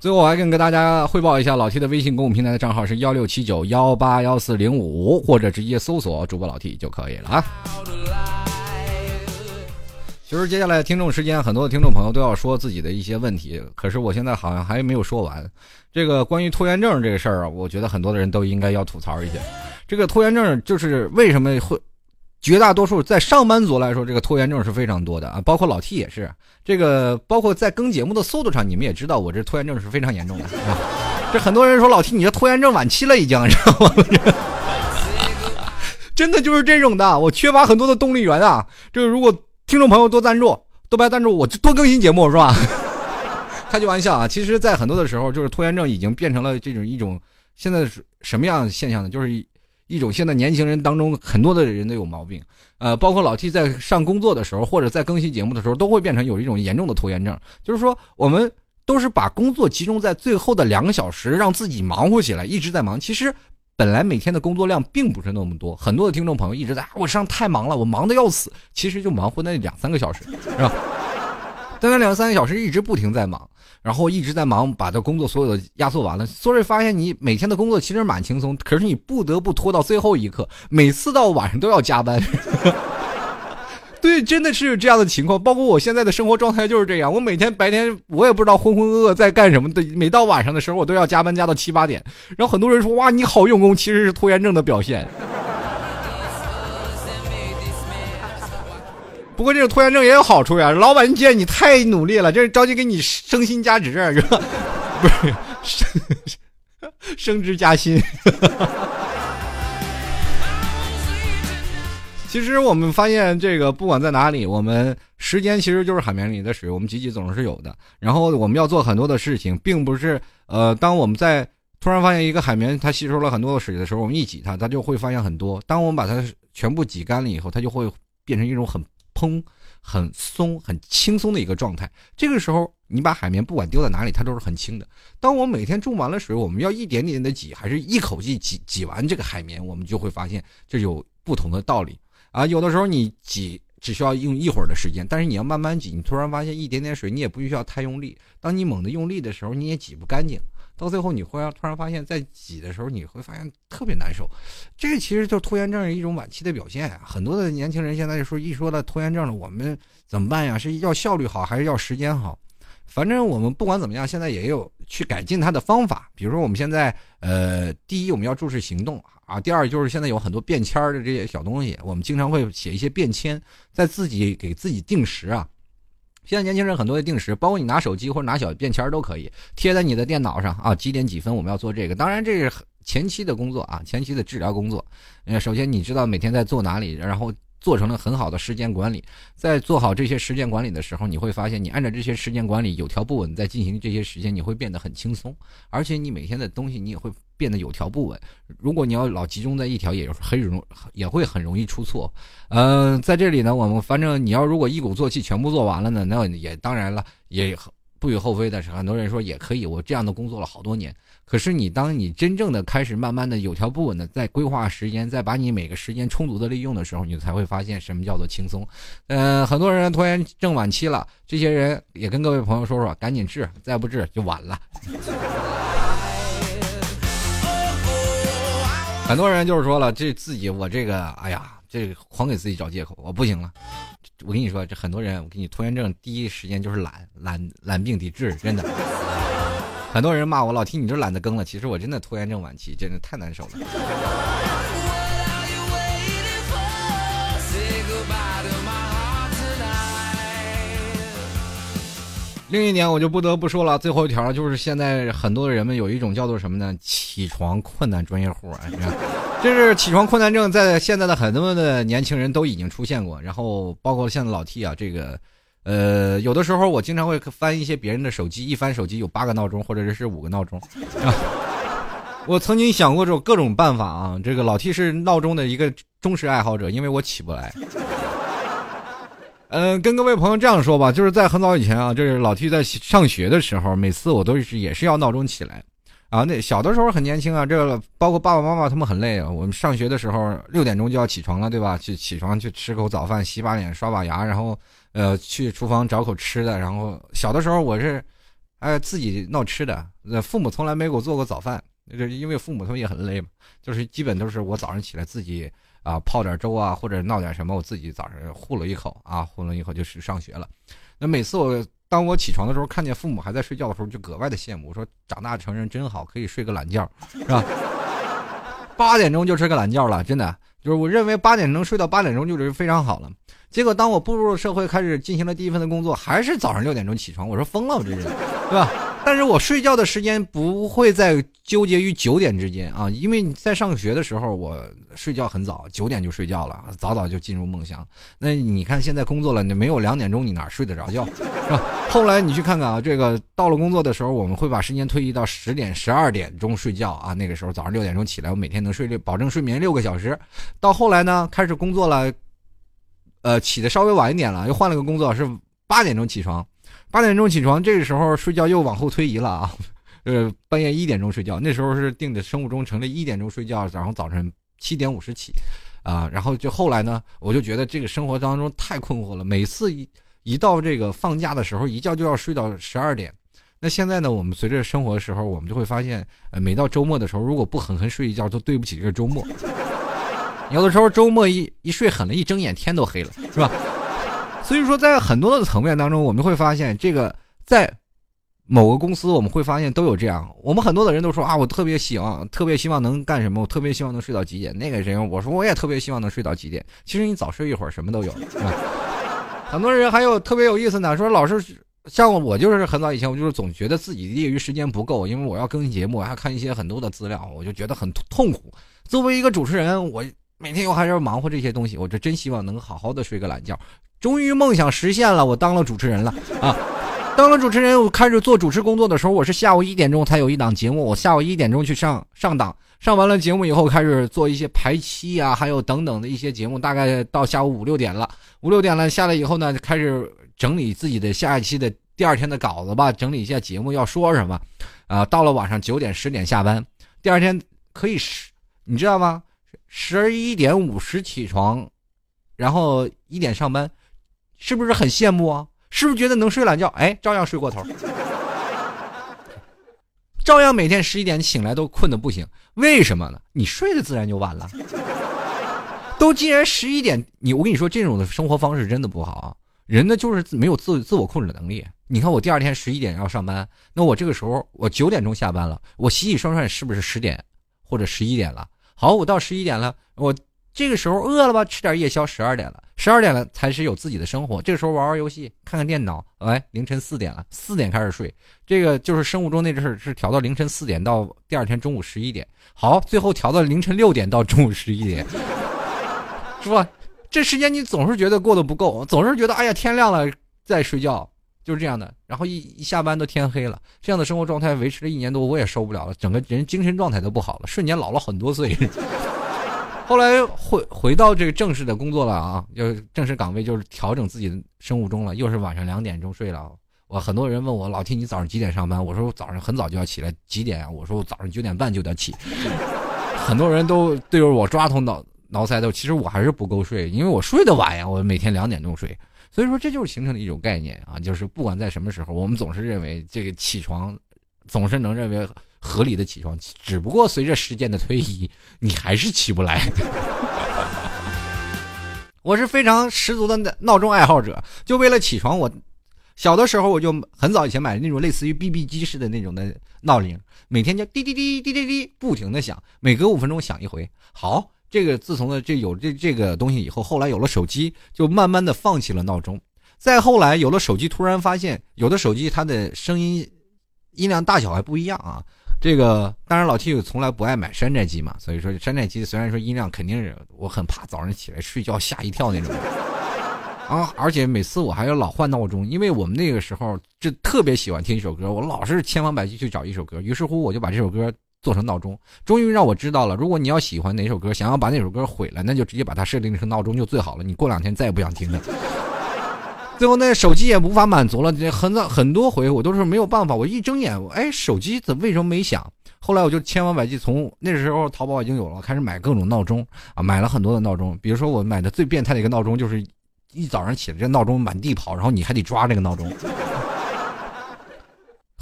最后我还跟跟大家汇报一下，老 T 的微信公共平台的账号是幺六七九幺八幺四零五，或者直接搜索主播老 T 就可以了啊。其实接下来听众时间，很多的听众朋友都要说自己的一些问题，可是我现在好像还没有说完。这个关于拖延症这个事儿啊，我觉得很多的人都应该要吐槽一下。这个拖延症就是为什么会，绝大多数在上班族来说，这个拖延症是非常多的啊，包括老 T 也是。这个包括在更节目的速度上，你们也知道，我这拖延症是非常严重的。这很多人说老 T，你这拖延症晚期了已经，知道吗？真的就是这种的，我缺乏很多的动力源啊。这个如果。听众朋友多赞助，多白赞助，我就多更新节目是吧？(laughs) 开句玩笑啊！其实，在很多的时候，就是拖延症已经变成了这种一种现在是什么样的现象呢？就是一种现在年轻人当中很多的人都有毛病，呃，包括老 T 在上工作的时候，或者在更新节目的时候，都会变成有一种严重的拖延症。就是说，我们都是把工作集中在最后的两个小时，让自己忙活起来，一直在忙。其实。本来每天的工作量并不是那么多，很多的听众朋友一直在，我上太忙了，我忙的要死。其实就忙活那两三个小时，是吧？但那两三个小时一直不停在忙，然后一直在忙，把这工作所有的压缩完了。所以发现你每天的工作其实蛮轻松，可是你不得不拖到最后一刻，每次到晚上都要加班。(laughs) 对，真的是这样的情况。包括我现在的生活状态就是这样。我每天白天我也不知道浑浑噩噩在干什么的，每到晚上的时候我都要加班加到七八点。然后很多人说：“哇，你好用功！”其实是拖延症的表现。不过这个拖延症也有好处呀，老板见你太努力了，这着急给你升薪加职，是吧？不是升 (laughs) 升职加薪。其实我们发现，这个不管在哪里，我们时间其实就是海绵里的水，我们挤挤总是有的。然后我们要做很多的事情，并不是呃，当我们在突然发现一个海绵它吸收了很多的水的时候，我们一挤它，它就会发现很多。当我们把它全部挤干了以后，它就会变成一种很蓬、很松、很轻松的一个状态。这个时候，你把海绵不管丢在哪里，它都是很轻的。当我们每天种完了水，我们要一点点的挤，还是一口气挤挤完这个海绵，我们就会发现这有不同的道理。啊，有的时候你挤只需要用一会儿的时间，但是你要慢慢挤，你突然发现一点点水，你也不需要太用力。当你猛地用力的时候，你也挤不干净，到最后你会突然发现，在挤的时候你会发现特别难受。这个其实就拖延症一种晚期的表现啊。很多的年轻人现在说一说到拖延症了，我们怎么办呀？是要效率好还是要时间好？反正我们不管怎么样，现在也有去改进它的方法。比如说，我们现在呃，第一我们要注视行动啊，第二就是现在有很多便签的这些小东西，我们经常会写一些便签，在自己给自己定时啊。现在年轻人很多的定时，包括你拿手机或者拿小便签都可以贴在你的电脑上啊，几点几分我们要做这个。当然这是前期的工作啊，前期的治疗工作。呃，首先你知道每天在做哪里，然后。做成了很好的时间管理，在做好这些时间管理的时候，你会发现，你按照这些时间管理有条不紊在进行这些时间，你会变得很轻松，而且你每天的东西你也会变得有条不紊。如果你要老集中在一条，也很容也会很容易出错。嗯，在这里呢，我们反正你要如果一鼓作气全部做完了呢，那也当然了，也不予厚非的是，很多人说也可以，我这样的工作了好多年。可是你，当你真正的开始慢慢的有条不紊的在规划时间，在把你每个时间充足的利用的时候，你才会发现什么叫做轻松。呃，很多人拖延症晚期了，这些人也跟各位朋友说说，赶紧治，再不治就晚了。(laughs) 很多人就是说了，这自己我这个，哎呀，这狂给自己找借口，我不行了。我跟你说，这很多人，我给你拖延症第一时间就是懒，懒懒病得治，真的。很多人骂我老提你这懒得更了，其实我真的拖延症晚期，真的太难受了。另一点我就不得不说了，最后一条就是现在很多的人们有一种叫做什么呢？起床困难专业户啊，你看，这是起床困难症，在现在的很多的年轻人都已经出现过，然后包括现在老 T 啊，这个。呃，有的时候我经常会翻一些别人的手机，一翻手机有八个闹钟，或者是五个闹钟。我曾经想过这种各种办法啊。这个老 T 是闹钟的一个忠实爱好者，因为我起不来。嗯，跟各位朋友这样说吧，就是在很早以前啊，这是老 T 在上学的时候，每次我都是也是要闹钟起来。啊，那小的时候很年轻啊，这个包括爸爸妈妈他们很累啊。我们上学的时候六点钟就要起床了，对吧？去起床去吃口早饭，洗把脸，刷把牙，然后。呃，去厨房找口吃的，然后小的时候我是，哎，自己闹吃的，父母从来没给我做过早饭，就因为父母他们也很累嘛，就是基本都是我早上起来自己啊泡点粥啊，或者闹点什么，我自己早上糊了一口啊，糊了一口就去上学了。那每次我当我起床的时候，看见父母还在睡觉的时候，就格外的羡慕，我说长大成人真好，可以睡个懒觉，是吧？八点钟就睡个懒觉了，真的，就是我认为八点钟睡到八点钟就是非常好了。结果，当我步入社会，开始进行了第一份的工作，还是早上六点钟起床。我说疯了，我这人，对吧？但是我睡觉的时间不会再纠结于九点之间啊，因为你在上学的时候，我睡觉很早，九点就睡觉了，早早就进入梦乡。那你看现在工作了，你没有两点钟，你哪睡得着觉，是吧？后来你去看看啊，这个到了工作的时候，我们会把时间推移到十点、十二点钟睡觉啊。那个时候早上六点钟起来，我每天能睡六，保证睡眠六个小时。到后来呢，开始工作了。呃，起的稍微晚一点了，又换了个工作，是八点钟起床，八点钟起床，这个时候睡觉又往后推移了啊，呃，半夜一点钟睡觉，那时候是定的生物钟成了一点钟睡觉，然后早晨七点五十起，啊，然后就后来呢，我就觉得这个生活当中太困惑了，每次一一到这个放假的时候，一觉就要睡到十二点，那现在呢，我们随着生活的时候，我们就会发现，呃，每到周末的时候，如果不狠狠睡一觉，都对不起这个周末。有的时候周末一一睡狠了，一睁眼天都黑了，是吧？所以说，在很多的层面当中，我们会发现，这个在某个公司，我们会发现都有这样。我们很多的人都说啊，我特别希望，特别希望能干什么？我特别希望能睡到几点？那个人，我说我也特别希望能睡到几点。其实你早睡一会儿，什么都有，是吧？很多人还有特别有意思呢，说老是像我，就是很早以前，我就是总觉得自己业余时间不够，因为我要更新节目，我还看一些很多的资料，我就觉得很痛苦。作为一个主持人，我。每天我还是要忙活这些东西，我就真希望能好好的睡个懒觉。终于梦想实现了，我当了主持人了啊！当了主持人，我开始做主持工作的时候，我是下午一点钟才有一档节目，我下午一点钟去上上档，上完了节目以后开始做一些排期啊，还有等等的一些节目，大概到下午五六点了，五六点了下来以后呢，开始整理自己的下一期的第二天的稿子吧，整理一下节目要说什么，啊，到了晚上九点十点下班，第二天可以是，你知道吗？十一点五十起床，然后一点上班，是不是很羡慕啊？是不是觉得能睡懒觉？哎，照样睡过头，照样每天十一点醒来都困得不行。为什么呢？你睡的自然就晚了。都既然十一点，你我跟你说，这种的生活方式真的不好啊。人呢就是没有自自我控制能力。你看我第二天十一点要上班，那我这个时候我九点钟下班了，我洗洗涮涮是不是十点或者十一点了？好，我到十一点了，我这个时候饿了吧，吃点夜宵，十二点了，十二点了才是有自己的生活。这个时候玩玩游戏，看看电脑，哎，凌晨四点了，四点开始睡。这个就是生物钟那阵儿是调到凌晨四点到第二天中午十一点。好，最后调到凌晨六点到中午十一点，(laughs) 是吧？这时间你总是觉得过得不够，总是觉得哎呀天亮了再睡觉，就是这样的。然后一一下班都天黑了，这样的生活状态维持了一年多，我也受不了了，整个人精神状态都不好了，瞬间老了很多岁。(laughs) 后来回回到这个正式的工作了啊，就正式岗位就是调整自己的生物钟了，又是晚上两点钟睡了。我很多人问我老 T 你早上几点上班？我说我早上很早就要起来，几点啊？我说我早上九点半就得起。(laughs) 很多人都对着我抓头脑。挠腮头，其实我还是不够睡，因为我睡得晚呀，我每天两点钟睡，所以说这就是形成的一种概念啊，就是不管在什么时候，我们总是认为这个起床，总是能认为合理的起床，只不过随着时间的推移，你还是起不来。(laughs) 我是非常十足的闹钟爱好者，就为了起床，我小的时候我就很早以前买的那种类似于 BB 机式的那种的闹铃，每天就滴滴滴滴滴滴不停的响，每隔五分钟响一回，好。这个自从呢这有这这个东西以后，后来有了手机，就慢慢的放弃了闹钟。再后来有了手机，突然发现有的手机它的声音音量大小还不一样啊。这个当然老 T 从来不爱买山寨机嘛，所以说山寨机虽然说音量肯定是我很怕早上起来睡觉吓一跳那种 (laughs) 啊，而且每次我还要老换闹钟，因为我们那个时候就特别喜欢听一首歌，我老是千方百计去找一首歌，于是乎我就把这首歌。做成闹钟，终于让我知道了。如果你要喜欢哪首歌，想要把那首歌毁了，那就直接把它设定成闹钟就最好了。你过两天再也不想听了。(laughs) 最后那手机也无法满足了，很早很多回我都是没有办法。我一睁眼，哎，手机怎为什么没响？后来我就千方百计，从那时候淘宝已经有了，开始买各种闹钟啊，买了很多的闹钟。比如说我买的最变态的一个闹钟，就是一早上起来这闹钟满地跑，然后你还得抓这个闹钟。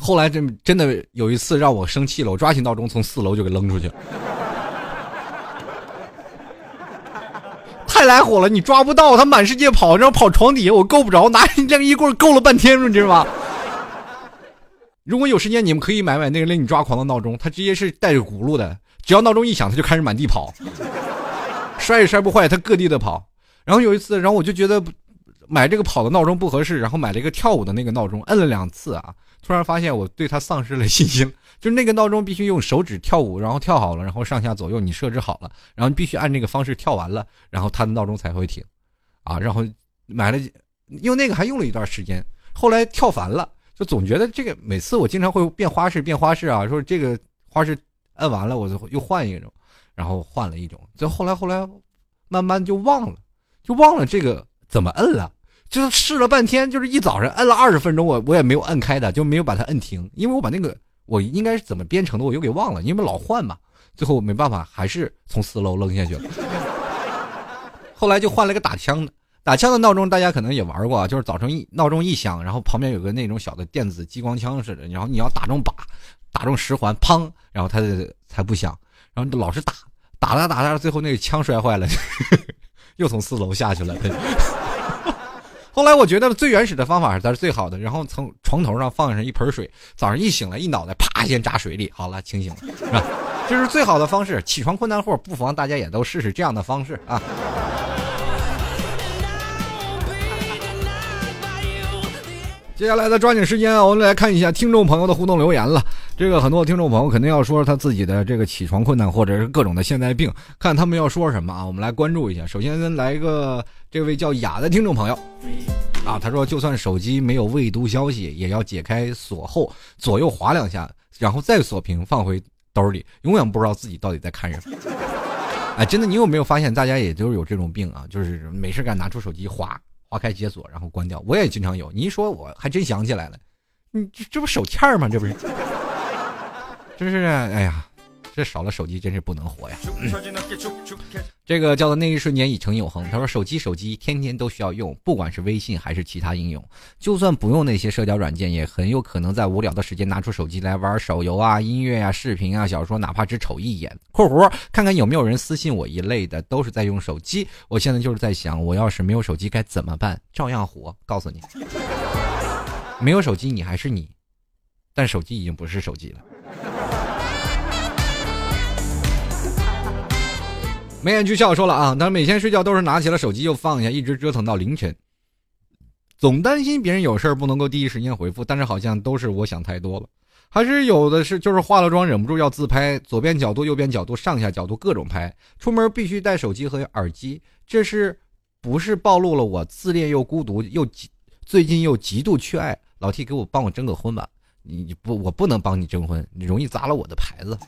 后来真真的有一次让我生气了，我抓起闹钟从四楼就给扔出去了，太来火了！你抓不到，它满世界跑，然后跑床底下，我够不着，拿这一棍够了半天，你知道吗？如果有时间，你们可以买买那个令你抓狂的闹钟，它直接是带着轱辘的，只要闹钟一响，它就开始满地跑，摔也摔不坏，它各地的跑。然后有一次，然后我就觉得买这个跑的闹钟不合适，然后买了一个跳舞的那个闹钟，摁了两次啊。突然发现我对它丧失了信心，(laughs) 就是那个闹钟必须用手指跳舞，然后跳好了，然后上下左右你设置好了，然后你必须按这个方式跳完了，然后它的闹钟才会停，啊，然后买了用那个还用了一段时间，后来跳烦了，就总觉得这个每次我经常会变花式变花式啊，说这个花式摁完了我就又换一种，然后换了一种，就后来后来慢慢就忘了，就忘了这个怎么摁了。就是试了半天，就是一早上摁了二十分钟，我我也没有摁开的，就没有把它摁停，因为我把那个我应该是怎么编程的，我又给忘了，因为老换嘛，最后没办法，还是从四楼扔下去了。后来就换了个打枪的，打枪的闹钟，大家可能也玩过啊，就是早晨一闹钟一响，然后旁边有个那种小的电子激光枪似的，然后你要打中靶，打中十环，砰，然后它才不响，然后老是打，打着打着，最后那个枪摔坏了，(laughs) 又从四楼下去了。后来我觉得最原始的方法才是最好的，然后从床头上放上一盆水，早上一醒来一脑袋啪先扎水里，好了清醒了，是吧？这是最好的方式。起床困难户不妨大家也都试试这样的方式啊。接下来的抓紧时间啊，我们来看一下听众朋友的互动留言了。这个很多听众朋友肯定要说他自己的这个起床困难，或者是各种的现代病，看他们要说什么啊？我们来关注一下。首先来一个这位叫雅的听众朋友啊，他说就算手机没有未读消息，也要解开锁后左右滑两下，然后再锁屏放回兜里，永远不知道自己到底在看什么。(laughs) 哎，真的，你有没有发现大家也都有这种病啊？就是没事干拿出手机划。划开解锁，然后关掉。我也经常有。你一说，我还真想起来了。你这这不手欠吗？这不是？真是哎呀，这少了手机真是不能活呀。这个叫做那一瞬间已成永恒。他说：“手机手机天天都需要用，不管是微信还是其他应用，就算不用那些社交软件，也很有可能在无聊的时间拿出手机来玩手游啊、音乐啊、视频啊、小说，哪怕只瞅一眼。”（括弧看看有没有人私信我一类的，都是在用手机。我现在就是在想，我要是没有手机该怎么办？照样活。告诉你。没有手机你还是你，但手机已经不是手机了。眉眼俱笑说了啊，他每天睡觉都是拿起了手机又放下，一直折腾到凌晨。总担心别人有事儿不能够第一时间回复，但是好像都是我想太多了，还是有的是就是化了妆忍不住要自拍，左边角度、右边角度、上下角度各种拍，出门必须带手机和耳机，这是不是暴露了我自恋又孤独又极最近又极度缺爱？老 T 给我帮我征个婚吧，你不我不能帮你征婚，你容易砸了我的牌子。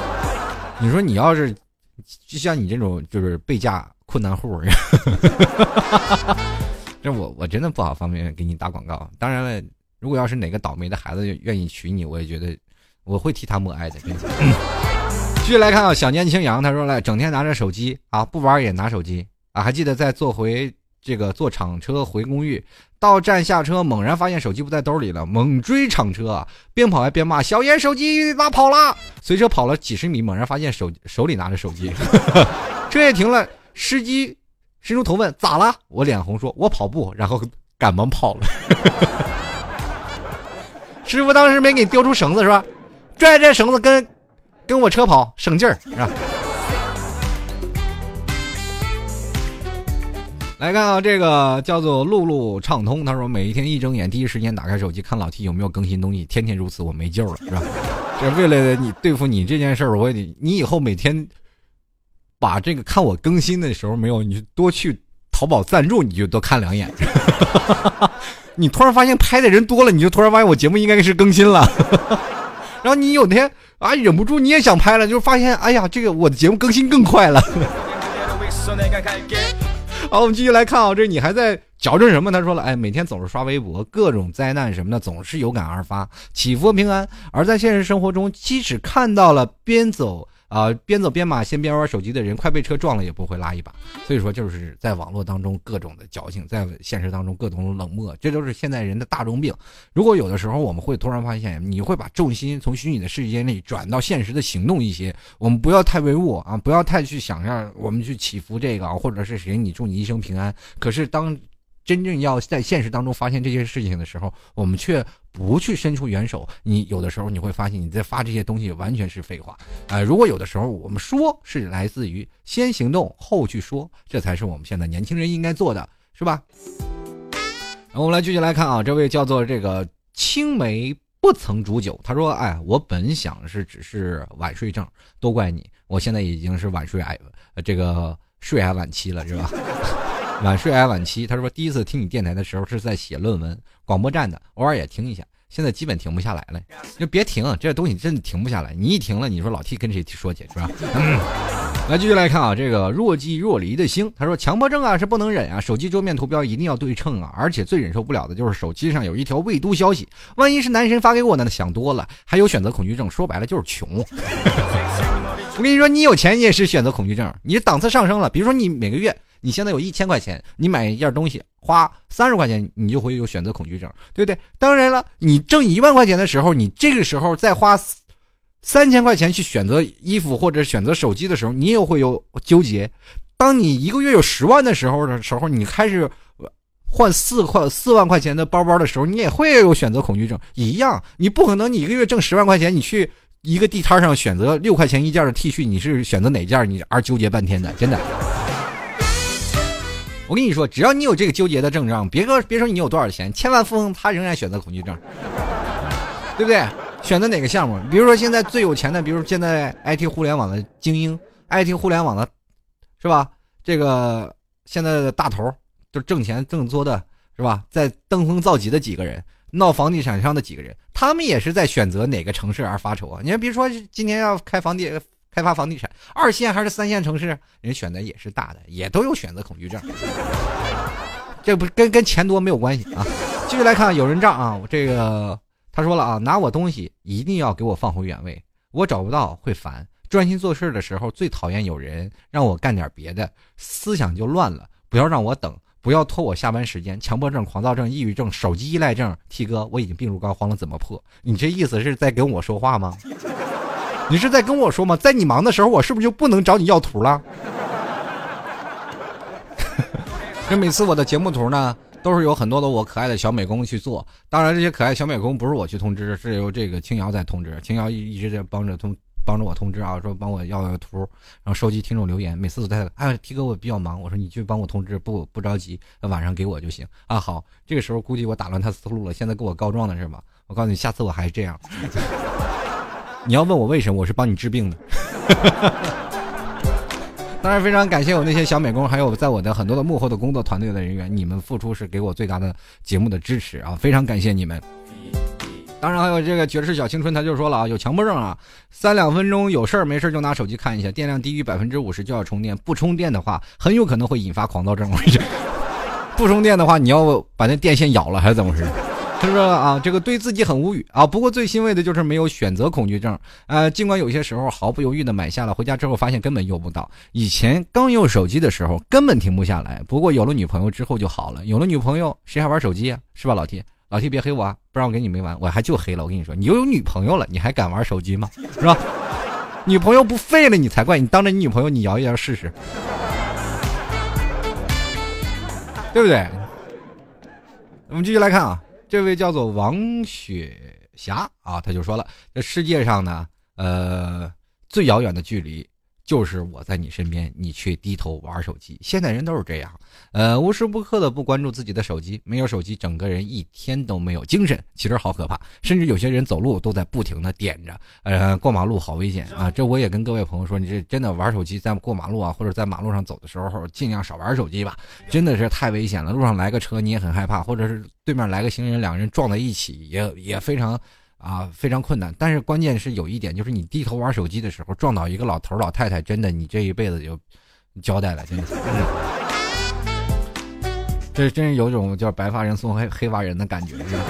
(laughs) 你说你要是。就像你这种就是被嫁困难户，(laughs) 这我我真的不好方便给你打广告。当然了，如果要是哪个倒霉的孩子愿意娶你，我也觉得我会替他默哀的。(laughs) 继续来看啊，想念青阳，他说了，整天拿着手机啊，不玩也拿手机啊，还记得在坐回。这个坐厂车回公寓，到站下车，猛然发现手机不在兜里了，猛追厂车，边跑还边骂：“小严手机拉跑了！”随车跑了几十米，猛然发现手手里拿着手机，(laughs) 车也停了。司机伸出头问：“咋了？”我脸红说：“我跑步。”然后赶忙跑了。(laughs) 师傅当时没给你丢出绳子是吧？拽着绳子跟跟我车跑，省劲儿是吧？来看啊，这个叫做路路畅通。他说，每一天一睁眼，第一时间打开手机看老 T 有没有更新东西，天天如此，我没救了，是吧？(laughs) 这为了你对付你这件事儿，我得你以后每天把这个看我更新的时候没有，你就多去淘宝赞助，你就多看两眼。(laughs) 你突然发现拍的人多了，你就突然发现我节目应该是更新了。(laughs) 然后你有天啊忍不住你也想拍了，就发现哎呀，这个我的节目更新更快了。(laughs) 好，我们继续来看啊，这你还在矫正什么？他说了，哎，每天总是刷微博，各种灾难什么的，总是有感而发，祈福平安。而在现实生活中，即使看到了边走。啊，边走边骂，先边玩手机的人，快被车撞了也不会拉一把。所以说，就是在网络当中各种的矫情，在现实当中各种冷漠，这都是现在人的大众病。如果有的时候我们会突然发现，你会把重心从虚拟的世界里转到现实的行动一些，我们不要太唯物啊，不要太去想象我们去祈福这个，或者是谁你祝你一生平安。可是当。真正要在现实当中发现这些事情的时候，我们却不去伸出援手。你有的时候你会发现你在发这些东西完全是废话。啊，如果有的时候我们说是来自于先行动后去说，这才是我们现在年轻人应该做的，是吧？然后我们来继续来看啊，这位叫做这个青梅不曾煮酒，他说：“哎，我本想是只是晚睡症，都怪你，我现在已经是晚睡癌，这个睡癌晚期了，是吧？”晚睡癌晚期，他说第一次听你电台的时候是在写论文，广播站的，偶尔也听一下，现在基本停不下来了，就别停，这东西真的停不下来，你一停了，你说老 T 跟谁说去是吧？来继续来看啊，这个若即若离的星，他说强迫症啊是不能忍啊，手机桌面图标一定要对称啊，而且最忍受不了的就是手机上有一条未读消息，万一是男神发给我呢？想多了，还有选择恐惧症，说白了就是穷。(laughs) 我跟你说，你有钱你也是选择恐惧症，你档次上升了，比如说你每个月。你现在有一千块钱，你买一件东西花三十块钱，你就会有选择恐惧症，对不对？当然了，你挣一万块钱的时候，你这个时候再花三千块钱去选择衣服或者选择手机的时候，你也会有纠结。当你一个月有十万的时候的时候，你开始换四块四万块钱的包包的时候，你也会有选择恐惧症。一样，你不可能你一个月挣十万块钱，你去一个地摊上选择六块钱一件的 T 恤，你是选择哪件？你而纠结半天的，真的。我跟你说，只要你有这个纠结的症状，别说别说你有多少钱，千万富翁他仍然选择恐惧症，对不对？选择哪个项目？比如说现在最有钱的，比如现在 IT 互联网的精英，IT 互联网的，是吧？这个现在的大头，就挣钱挣多的，是吧？在登峰造极的几个人，闹房地产商的几个人，他们也是在选择哪个城市而发愁啊！你看，比如说今天要开房地。开发房地产，二线还是三线城市，人选的也是大的，也都有选择恐惧症。(laughs) 这不跟跟钱多没有关系啊！继续来看有人账啊，我这个他说了啊，拿我东西一定要给我放回原位，我找不到会烦。专心做事的时候最讨厌有人让我干点别的，思想就乱了。不要让我等，不要拖我下班时间。强迫症、狂躁症、抑郁症、手机依赖症，T 哥我已经病入膏肓了，怎么破？你这意思是在跟我说话吗？你是在跟我说吗？在你忙的时候，我是不是就不能找你要图了？(laughs) 这每次我的节目图呢，都是有很多的我可爱的小美工去做。当然，这些可爱小美工不是我去通知，是由这个青瑶在通知。青瑶一一直在帮着通。帮着我通知啊，说帮我要个图，然后收集听众留言。每次都在，哎，T 哥我比较忙，我说你去帮我通知，不不着急，晚上给我就行啊。好，这个时候估计我打乱他思路了，现在跟我告状的是吧？我告诉你，下次我还是这样。你要问我为什么，我是帮你治病的。当然，非常感谢我那些小美工，还有在我的很多的幕后的工作团队的人员，你们付出是给我最大的节目的支持啊，非常感谢你们。当然还有这个绝世小青春，他就说了啊，有强迫症啊，三两分钟有事儿没事就拿手机看一下，电量低于百分之五十就要充电，不充电的话很有可能会引发狂躁症。(laughs) 不充电的话，你要把那电线咬了还是怎么回事？他说啊，这个对自己很无语啊。不过最欣慰的就是没有选择恐惧症。呃，尽管有些时候毫不犹豫的买下了，回家之后发现根本用不到。以前刚用手机的时候根本停不下来，不过有了女朋友之后就好了。有了女朋友谁还玩手机啊？是吧，老铁？老 T 别黑我啊，不然我跟你没完。我还就黑了。我跟你说，你又有女朋友了，你还敢玩手机吗？是吧？女朋友不废了你才怪。你当着你女朋友，你摇一摇试试，对不对？我们继续来看啊，这位叫做王雪霞啊，他就说了，这世界上呢，呃，最遥远的距离。就是我在你身边，你却低头玩手机。现在人都是这样，呃，无时不刻的不关注自己的手机，没有手机，整个人一天都没有精神，其实好可怕。甚至有些人走路都在不停的点着，呃，过马路好危险啊！这我也跟各位朋友说，你这真的玩手机，在过马路啊，或者在马路上走的时候，尽量少玩手机吧，真的是太危险了。路上来个车你也很害怕，或者是对面来个行人，两个人撞在一起也也非常。啊，非常困难，但是关键是有一点，就是你低头玩手机的时候撞到一个老头老太太，真的你这一辈子就交代了，真的。这真是有种叫白发人送黑黑发人的感觉。是吧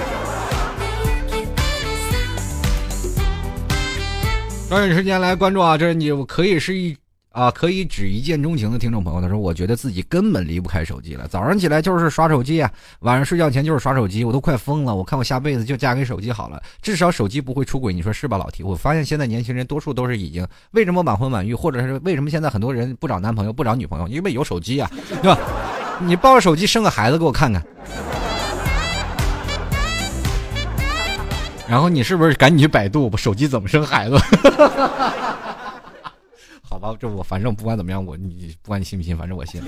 抓紧时间来关注啊！这你可以是一。啊，可以指一见钟情的听众朋友，他说：“我觉得自己根本离不开手机了。早上起来就是刷手机啊，晚上睡觉前就是刷手机，我都快疯了。我看我下辈子就嫁给手机好了，至少手机不会出轨。你说是吧，老提？我发现现在年轻人多数都是已经为什么晚婚晚育，或者是为什么现在很多人不找男朋友不找女朋友，因为有手机啊，对吧？(laughs) 你抱着手机生个孩子给我看看，然后你是不是赶紧去百度手机怎么生孩子？” (laughs) 好吧，这我反正不管怎么样，我你不管你信不信，反正我信。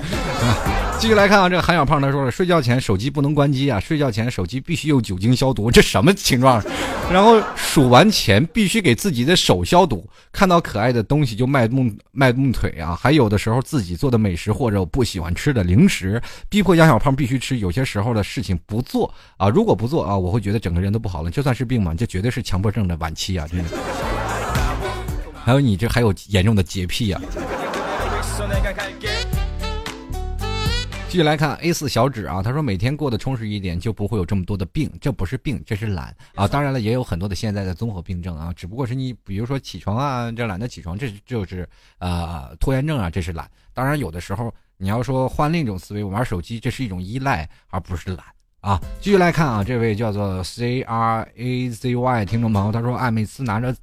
(laughs) 继续来看啊，这个韩小胖他说了，睡觉前手机不能关机啊，睡觉前手机必须用酒精消毒，这什么情况？(laughs) 然后数完钱必须给自己的手消毒，看到可爱的东西就迈动迈动腿啊，还有的时候自己做的美食或者我不喜欢吃的零食，逼迫杨小胖必须吃。有些时候的事情不做啊，如果不做啊，我会觉得整个人都不好了。就算是病嘛，这绝对是强迫症的晚期啊，真的。还有你这还有严重的洁癖呀！继续来看 A 四小指啊，他说每天过得充实一点，就不会有这么多的病。这不是病，这是懒啊！当然了，也有很多的现在的综合病症啊，只不过是你比如说起床啊，这懒得起床，这就是呃拖延症啊，这是懒。当然有的时候你要说换另一种思维，玩手机这是一种依赖，而不是懒。啊，继续来看啊，这位叫做 C R A Z Y 听众朋友，他说啊，每次拿着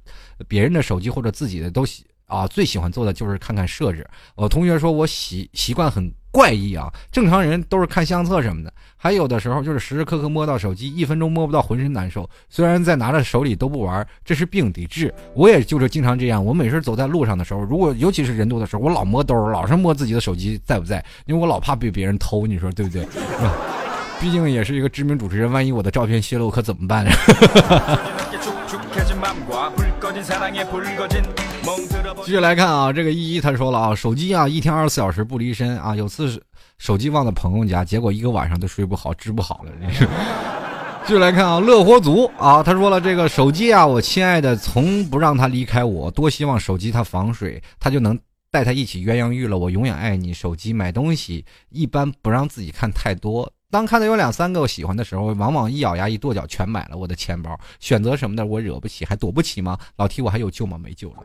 别人的手机或者自己的都喜啊，最喜欢做的就是看看设置。我同学说我习习惯很怪异啊，正常人都是看相册什么的，还有的时候就是时时刻刻摸到手机，一分钟摸不到浑身难受。虽然在拿着手里都不玩，这是病得治。我也就是经常这样，我每次走在路上的时候，如果尤其是人多的时候，我老摸兜，老是摸自己的手机在不在，因为我老怕被别人偷，你说对不对？是 (laughs) 吧毕竟也是一个知名主持人，万一我的照片泄露可怎么办呀？(laughs) 继续来看啊，这个依依他说了啊，手机啊一天二十四小时不离身啊，有次手机忘在朋友家，结果一个晚上都睡不好，治不好了。继续来看啊，乐活族啊，他说了这个手机啊，我亲爱的从不让他离开我，多希望手机它防水，它就能。带他一起鸳鸯浴了，我永远爱你。手机买东西一般不让自己看太多，当看到有两三个我喜欢的时候，往往一咬牙一跺脚全买了。我的钱包选择什么的我惹不起，还躲不起吗？老提我还有救吗？没救了。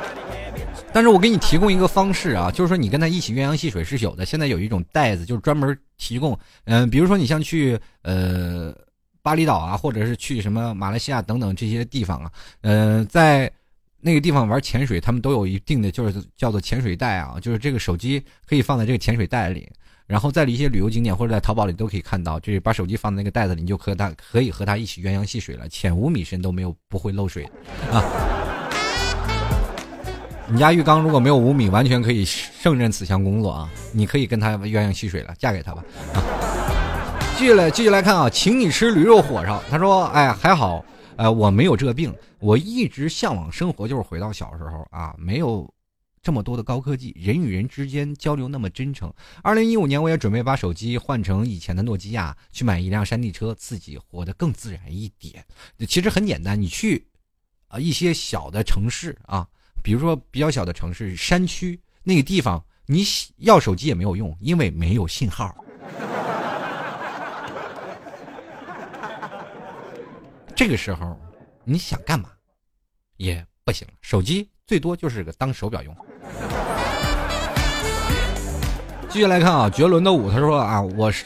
(laughs) 但是我给你提供一个方式啊，就是说你跟他一起鸳鸯戏水是有的。现在有一种袋子，就是专门提供，嗯，比如说你像去呃巴厘岛啊，或者是去什么马来西亚等等这些地方啊，嗯，在。那个地方玩潜水，他们都有一定的就是叫做潜水袋啊，就是这个手机可以放在这个潜水袋里，然后在一些旅游景点或者在淘宝里都可以看到，就是把手机放在那个袋子里，你就和它可以和它一起鸳鸯戏水了，浅五米深都没有不会漏水啊。你家浴缸如果没有五米，完全可以胜任此项工作啊！你可以跟他鸳鸯戏水了，嫁给他吧。啊，继续来继续来看啊，请你吃驴肉火烧。他说：“哎，还好，呃，我没有这病。我一直向往生活，就是回到小时候啊，没有这么多的高科技，人与人之间交流那么真诚。二零一五年，我也准备把手机换成以前的诺基亚，去买一辆山地车，自己活得更自然一点。其实很简单，你去啊一些小的城市啊。”比如说比较小的城市、山区那个地方，你要手机也没有用，因为没有信号。(laughs) 这个时候，你想干嘛也不行，手机最多就是个当手表用。(laughs) 继续来看啊，绝伦的舞，他说啊，我是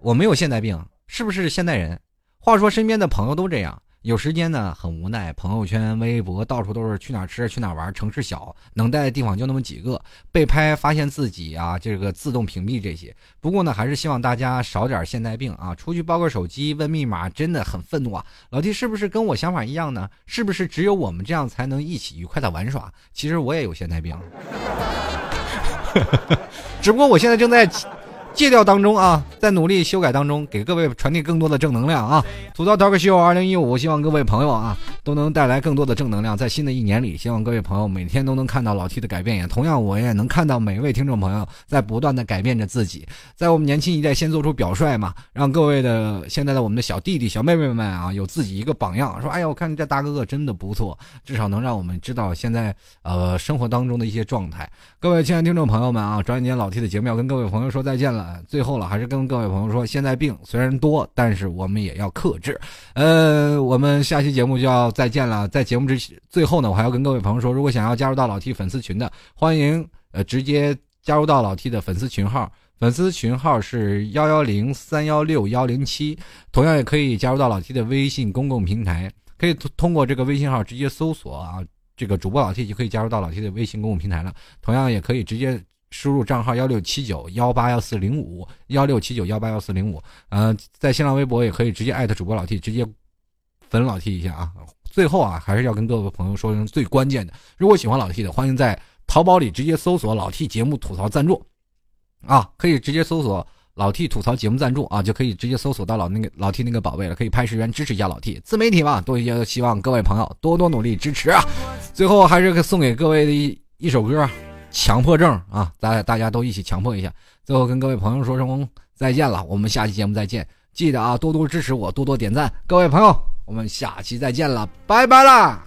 我没有现代病，是不是现代人？话说身边的朋友都这样。有时间呢，很无奈。朋友圈、微博到处都是去哪吃、去哪玩。城市小，能待的地方就那么几个。被拍发现自己啊，这个自动屏蔽这些。不过呢，还是希望大家少点现代病啊。出去包个手机问密码，真的很愤怒啊！老弟是不是跟我想法一样呢？是不是只有我们这样才能一起愉快的玩耍？其实我也有现代病，(laughs) 只不过我现在正在。戒掉当中啊，在努力修改当中，给各位传递更多的正能量啊！吐槽 talk 秀二零一五，希望各位朋友啊都能带来更多的正能量。在新的一年里，希望各位朋友每天都能看到老 T 的改变，也同样我也能看到每一位听众朋友在不断的改变着自己。在我们年轻一代先做出表率嘛，让各位的现在的我们的小弟弟小妹妹们啊有自己一个榜样，说哎呀，我看这大哥哥真的不错，至少能让我们知道现在呃生活当中的一些状态。各位亲爱的听众朋友们啊，转眼间老 T 的节目要跟各位朋友说再见了。最后了，还是跟各位朋友说，现在病虽然多，但是我们也要克制。呃，我们下期节目就要再见了。在节目之最后呢，我还要跟各位朋友说，如果想要加入到老 T 粉丝群的，欢迎呃直接加入到老 T 的粉丝群号，粉丝群号是幺幺零三幺六幺零七。同样也可以加入到老 T 的微信公共平台，可以通过这个微信号直接搜索啊，这个主播老 T 就可以加入到老 T 的微信公共平台了。同样也可以直接。输入账号幺六七九幺八幺四零五幺六七九幺八幺四零五，呃，在新浪微博也可以直接艾特主播老 T，直接粉老 T 一下啊。最后啊，还是要跟各位朋友说声最关键的：如果喜欢老 T 的，欢迎在淘宝里直接搜索老 T 节目吐槽赞助啊，可以直接搜索老 T 吐槽节目赞助啊，就可以直接搜索到老那个老 T 那个宝贝了，可以拍十元支持一下老 T 自媒体嘛，多希望各位朋友多多努力支持啊。最后还是送给各位的一一首歌。强迫症啊，咱大家都一起强迫一下。最后跟各位朋友说声再见了，我们下期节目再见。记得啊，多多支持我，多多点赞。各位朋友，我们下期再见了，拜拜啦。